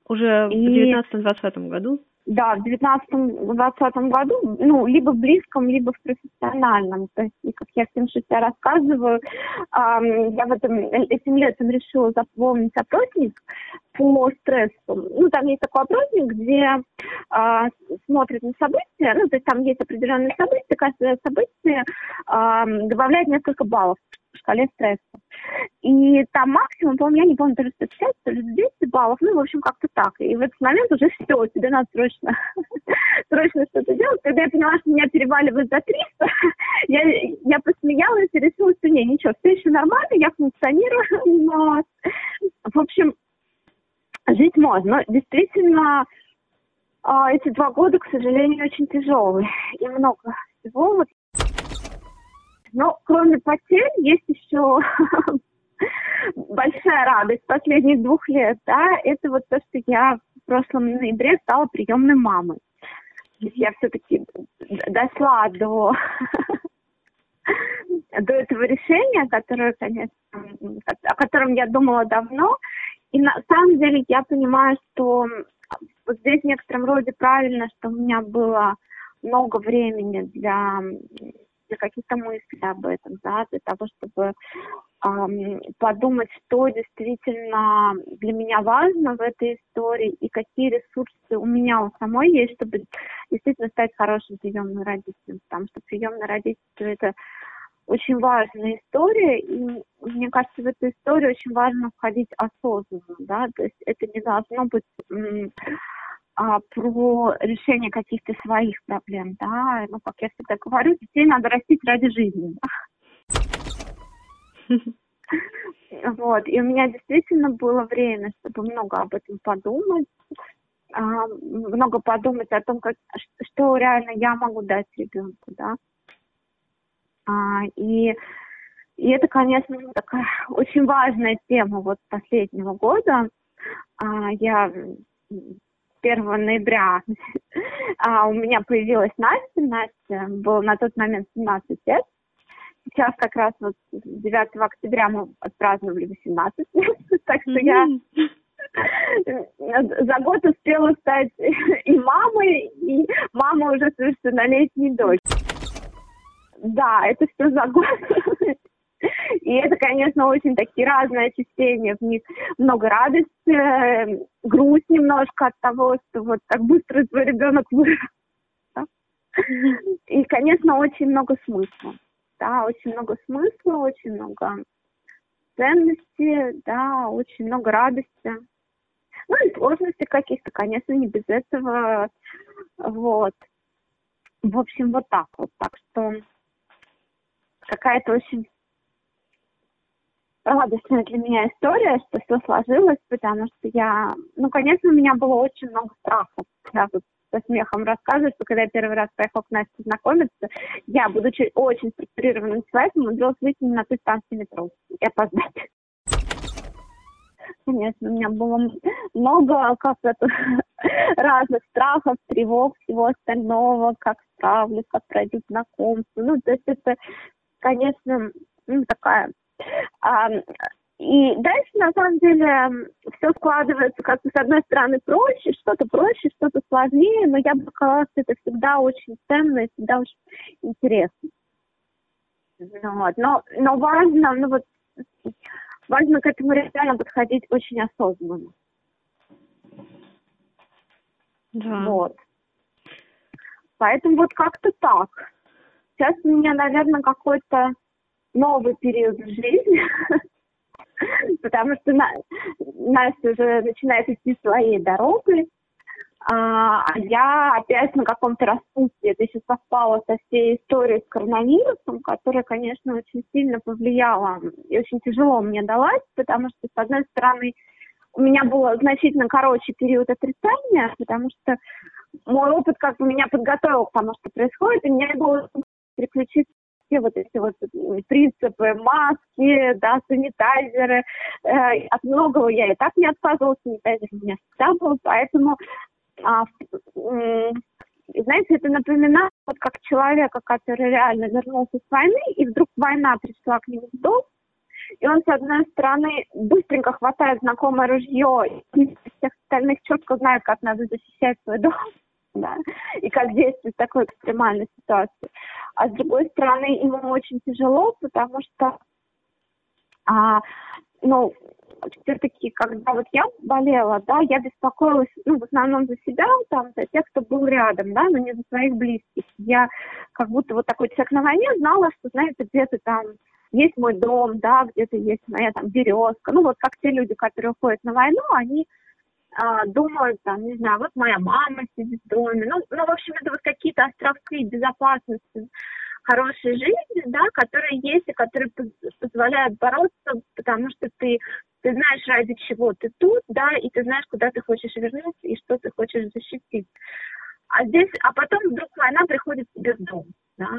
Уже и... в 19-20 году?
Да, в 19-20 году, ну, либо в близком, либо в профессиональном. То есть, как я всем шестя рассказываю, эм, я в этом, этим летом решила заполнить опросник по стрессу. Ну, там есть такой опросник, где э, смотрят на события, ну, то есть там есть определенные события, каждое событие э, добавляет несколько баллов в шкале стресса. И там максимум, по-моему, я не помню, то ли 150, то ли 200 баллов, ну, в общем, как-то так. И в этот момент уже все, тебе надо срочно, срочно что-то делать. Когда я поняла, что меня переваливают за 300, я, я посмеялась и решила, что не, ничего, все еще нормально, я функционирую, но, в общем, жить можно. Но действительно, а, эти два года, к сожалению, очень тяжелые. И много всего. Вот но кроме потерь есть еще большая радость последних двух лет, да, это вот то, что я в прошлом ноябре стала приемной мамой. То есть я все-таки дошла до, до этого решения, которое, конечно, о котором я думала давно. И на самом деле я понимаю, что вот здесь в некотором роде правильно, что у меня было много времени для для каких-то мыслей об этом, да, для того, чтобы эм, подумать, что действительно для меня важно в этой истории и какие ресурсы у меня у самой есть, чтобы действительно стать хорошим приемным родителем, потому что приемное родительство это очень важная история, и мне кажется, в эту историю очень важно входить осознанно, да, то есть это не должно быть а, про решение каких-то своих проблем, да, ну, как я всегда говорю, детей надо растить ради жизни. Вот, и у меня действительно было время, чтобы много об этом подумать, а, много подумать о том, как, что реально я могу дать ребенку, да. А, и, и это, конечно, такая очень важная тема вот последнего года. А, я 1 ноября а, у меня появилась Настя. Настя был на тот момент 17 лет. Сейчас как раз вот 9 октября мы отпраздновали 18 лет, так что я за год успела стать и мамой, и мама уже совершеннолетней дочь. Да, это все за год. И это, конечно, очень такие разные ощущения. В них много радости, грусть немножко от того, что вот так быстро твой ребенок вырос. И, конечно, очень много смысла. Да, очень много смысла, очень много ценности, да, очень много радости. Ну и сложности каких-то, конечно, не без этого. Вот. В общем, вот так вот. Так что какая-то очень радостная для меня история, что все сложилось, потому что я, ну, конечно, у меня было очень много страхов. Я тут со смехом рассказываю, что когда я первый раз поехала к Насте знакомиться, я, будучи очень структурированным человеком, умудрилась выйти на той станции метро и опоздать. Конечно, у меня было много как это, разных страхов, тревог, всего остального, как справлюсь, как пройдут знакомство. Ну, то есть это, конечно, ну, такая и дальше, на самом деле, все складывается как-то, с одной стороны, проще, что-то проще, что-то сложнее, но я бы сказала, что это всегда очень ценно и всегда очень интересно. Ну, вот. но, но важно, ну вот, важно к этому реально подходить очень осознанно. Да. Вот. Поэтому вот как-то так. Сейчас у меня, наверное, какой-то новый период в жизни, потому что Настя уже начинает идти своей дорогой, а, а я опять на каком-то распутье. Это еще совпало со всей историей с коронавирусом, которая, конечно, очень сильно повлияла и очень тяжело мне далась, потому что, с одной стороны, у меня был значительно короче период отрицания, потому что мой опыт как бы меня подготовил к тому, что происходит, и мне было переключиться все вот эти вот принципы, маски, да, санитайзеры. Э, от многого я и так не отказывалась, санитайзер у меня всегда был, поэтому, а, знаете, это напоминает вот как человека, который реально вернулся с войны, и вдруг война пришла к нему в дом, и он, с одной стороны, быстренько хватает знакомое ружье, и всех остальных четко знает, как надо защищать свой дом да, и как действовать в такой экстремальной ситуации. А с другой стороны, ему очень тяжело, потому что, а, ну, все-таки, когда вот я болела, да, я беспокоилась, ну, в основном за себя, там, за тех, кто был рядом, да, но не за своих близких. Я как будто вот такой человек на войне знала, что, знаете, где-то там есть мой дом, да, где-то есть моя там березка. Ну, вот как те люди, которые уходят на войну, они а, думают, там, не знаю, вот моя мама сидит в доме. Ну, ну, в общем, это вот какие-то островки безопасности, хорошей жизни, да, которые есть и которые позволяют бороться, потому что ты, ты знаешь, ради чего ты тут, да, и ты знаешь, куда ты хочешь вернуться и что ты хочешь защитить. А здесь, а потом вдруг война приходит тебе в дом, да,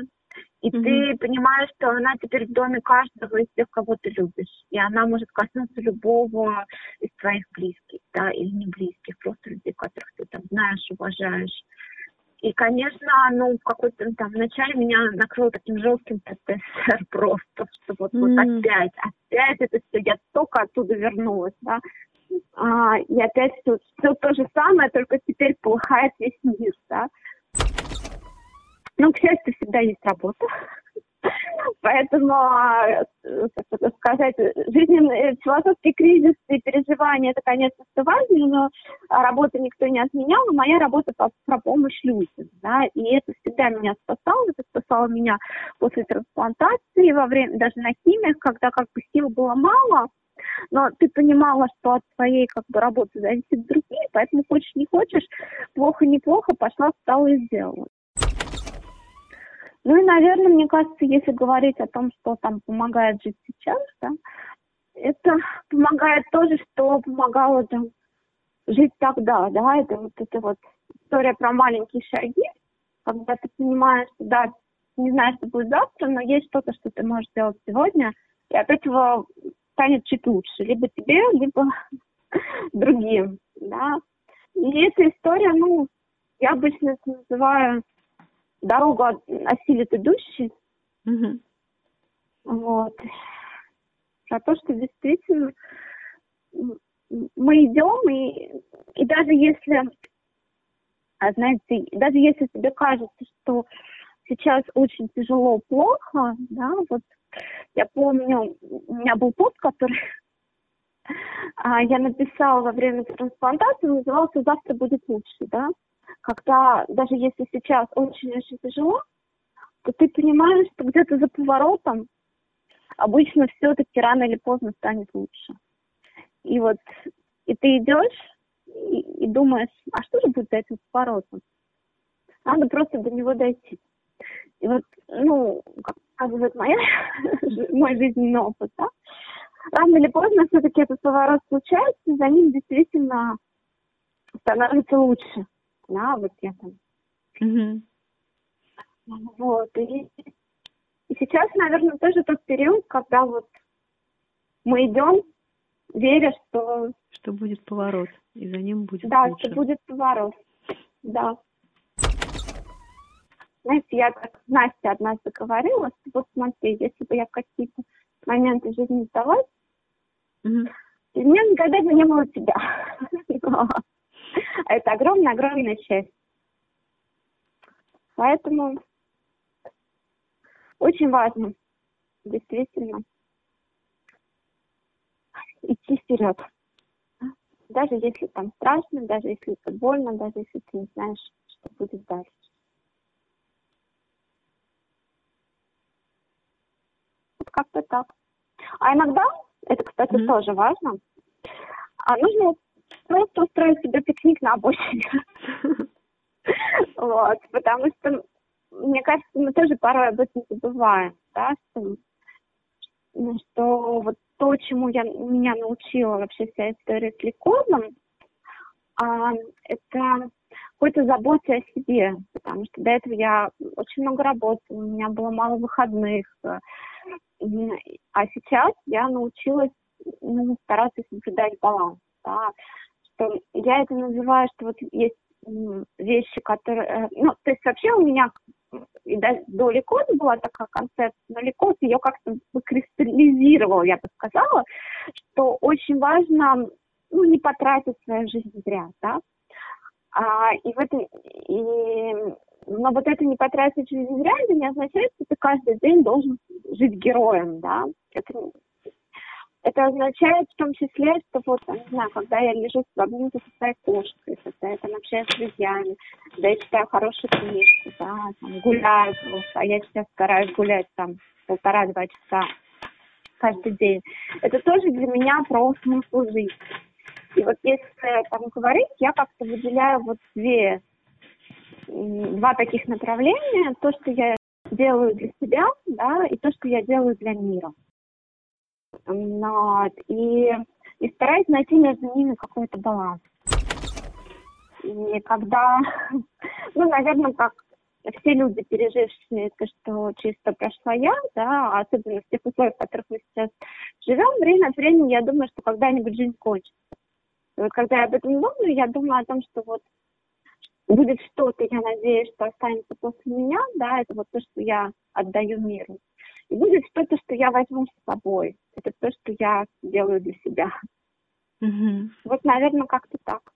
и mm-hmm. ты понимаешь, что она теперь в доме каждого из тех, кого ты любишь. И она может коснуться любого из твоих близких, да, или не близких, просто людей, которых ты там знаешь, уважаешь. И, конечно, ну, в какой-то там вначале меня накрыл таким жестким ПТСР просто, что вот, mm-hmm. вот опять, опять это все, я только оттуда вернулась, да. А, и опять все, все то же самое, только теперь полыхает весь мир, да. Ну, к счастью, всегда есть работа. Поэтому, как сказать, жизненный философский кризис и переживания, это, конечно, все важно, но работу никто не отменял, но моя работа по, про помощь людям, да, и это всегда меня спасало, это спасало меня после трансплантации, во время, даже на химиях, когда как бы сил было мало, но ты понимала, что от твоей как бы работы зависит другие, поэтому хочешь не хочешь, плохо не плохо, пошла, встала и сделала. Ну и, наверное, мне кажется, если говорить о том, что там помогает жить сейчас, да, это помогает тоже, что помогало там жить тогда, да, это вот это вот история про маленькие шаги, когда ты понимаешь, что да, не знаешь, что будет завтра, но есть что-то, что ты можешь сделать сегодня, и от этого станет чуть лучше, либо тебе, либо другим, да. И эта история, ну, я обычно это называю дорогу осилит идущий. Угу. Вот. Про то, что действительно мы идем, и, и даже если, а, знаете, даже если тебе кажется, что сейчас очень тяжело, плохо, да, вот я помню, у меня был пост, который а, я написала во время трансплантации, назывался «Завтра будет лучше», да, когда даже если сейчас очень-очень тяжело, то ты понимаешь, что где-то за поворотом обычно все-таки рано или поздно станет лучше. И вот, и ты идешь и, и думаешь, а что же будет за этим поворотом? Надо просто до него дойти. И вот, ну, как показывает моя, мой жизненный опыт, да, рано или поздно все-таки этот поворот случается, и за ним действительно становится лучше. Я там. Mm-hmm. Вот. И, и сейчас, наверное, тоже тот период, когда вот мы идем, веря, что...
Что будет поворот, и за ним будет
Да,
лучше.
что будет поворот, да. Знаете, я как Настя однажды говорила, что вот смотри, если бы я в какие-то моменты жизни сдалась, mm-hmm. у меня никогда бы не было тебя. Это огромная-огромная часть. Поэтому очень важно, действительно, идти вперед. Даже если там страшно, даже если это больно, даже если ты не знаешь, что будет дальше. Вот как-то так. А иногда, это, кстати, mm-hmm. тоже важно, а нужно просто устроить себе пикник на обочине. Вот, потому что мне кажется, мы тоже порой об этом забываем, да, что, ну, что вот то, чему я, меня научила вообще вся история с лейкозом, а, это какой-то заботе о себе, потому что до этого я очень много работала, у меня было мало выходных, а сейчас я научилась ну, стараться соблюдать баланс, да, что я это называю, что вот есть вещи, которые... Э, ну, то есть вообще у меня и до, Ликота была такая концепция, но Ликот ее как-то выкристаллизировал, я бы сказала, что очень важно ну, не потратить свою жизнь зря, да. А, и в этом, и, но вот это не потратить жизнь зря, это не означает, что ты каждый день должен жить героем, да. Это это означает в том числе, что вот, не знаю, когда я лежу в обнимку со своей кошкой, когда я там общаюсь с друзьями, когда я читаю хорошую книжку, да, там, гуляю просто, а я сейчас стараюсь гулять там полтора-два часа каждый день. Это тоже для меня про смысл жизни. И вот если там говорить, я как-то выделяю вот две, два таких направления. То, что я делаю для себя, да, и то, что я делаю для мира. Вот. И, и стараюсь найти между ними какой-то баланс. И когда, ну, наверное, как все люди, пережившие это, что чисто прошла я, да, особенно в тех условиях, в которых мы сейчас живем, время от времени я думаю, что когда-нибудь жизнь кончится. И вот когда я об этом думаю, я думаю о том, что вот будет что-то, я надеюсь, что останется после меня, да, это вот то, что я отдаю миру. И будет что-то, что я возьму с собой. Это то, что я делаю для себя. Угу. Вот, наверное, как-то так.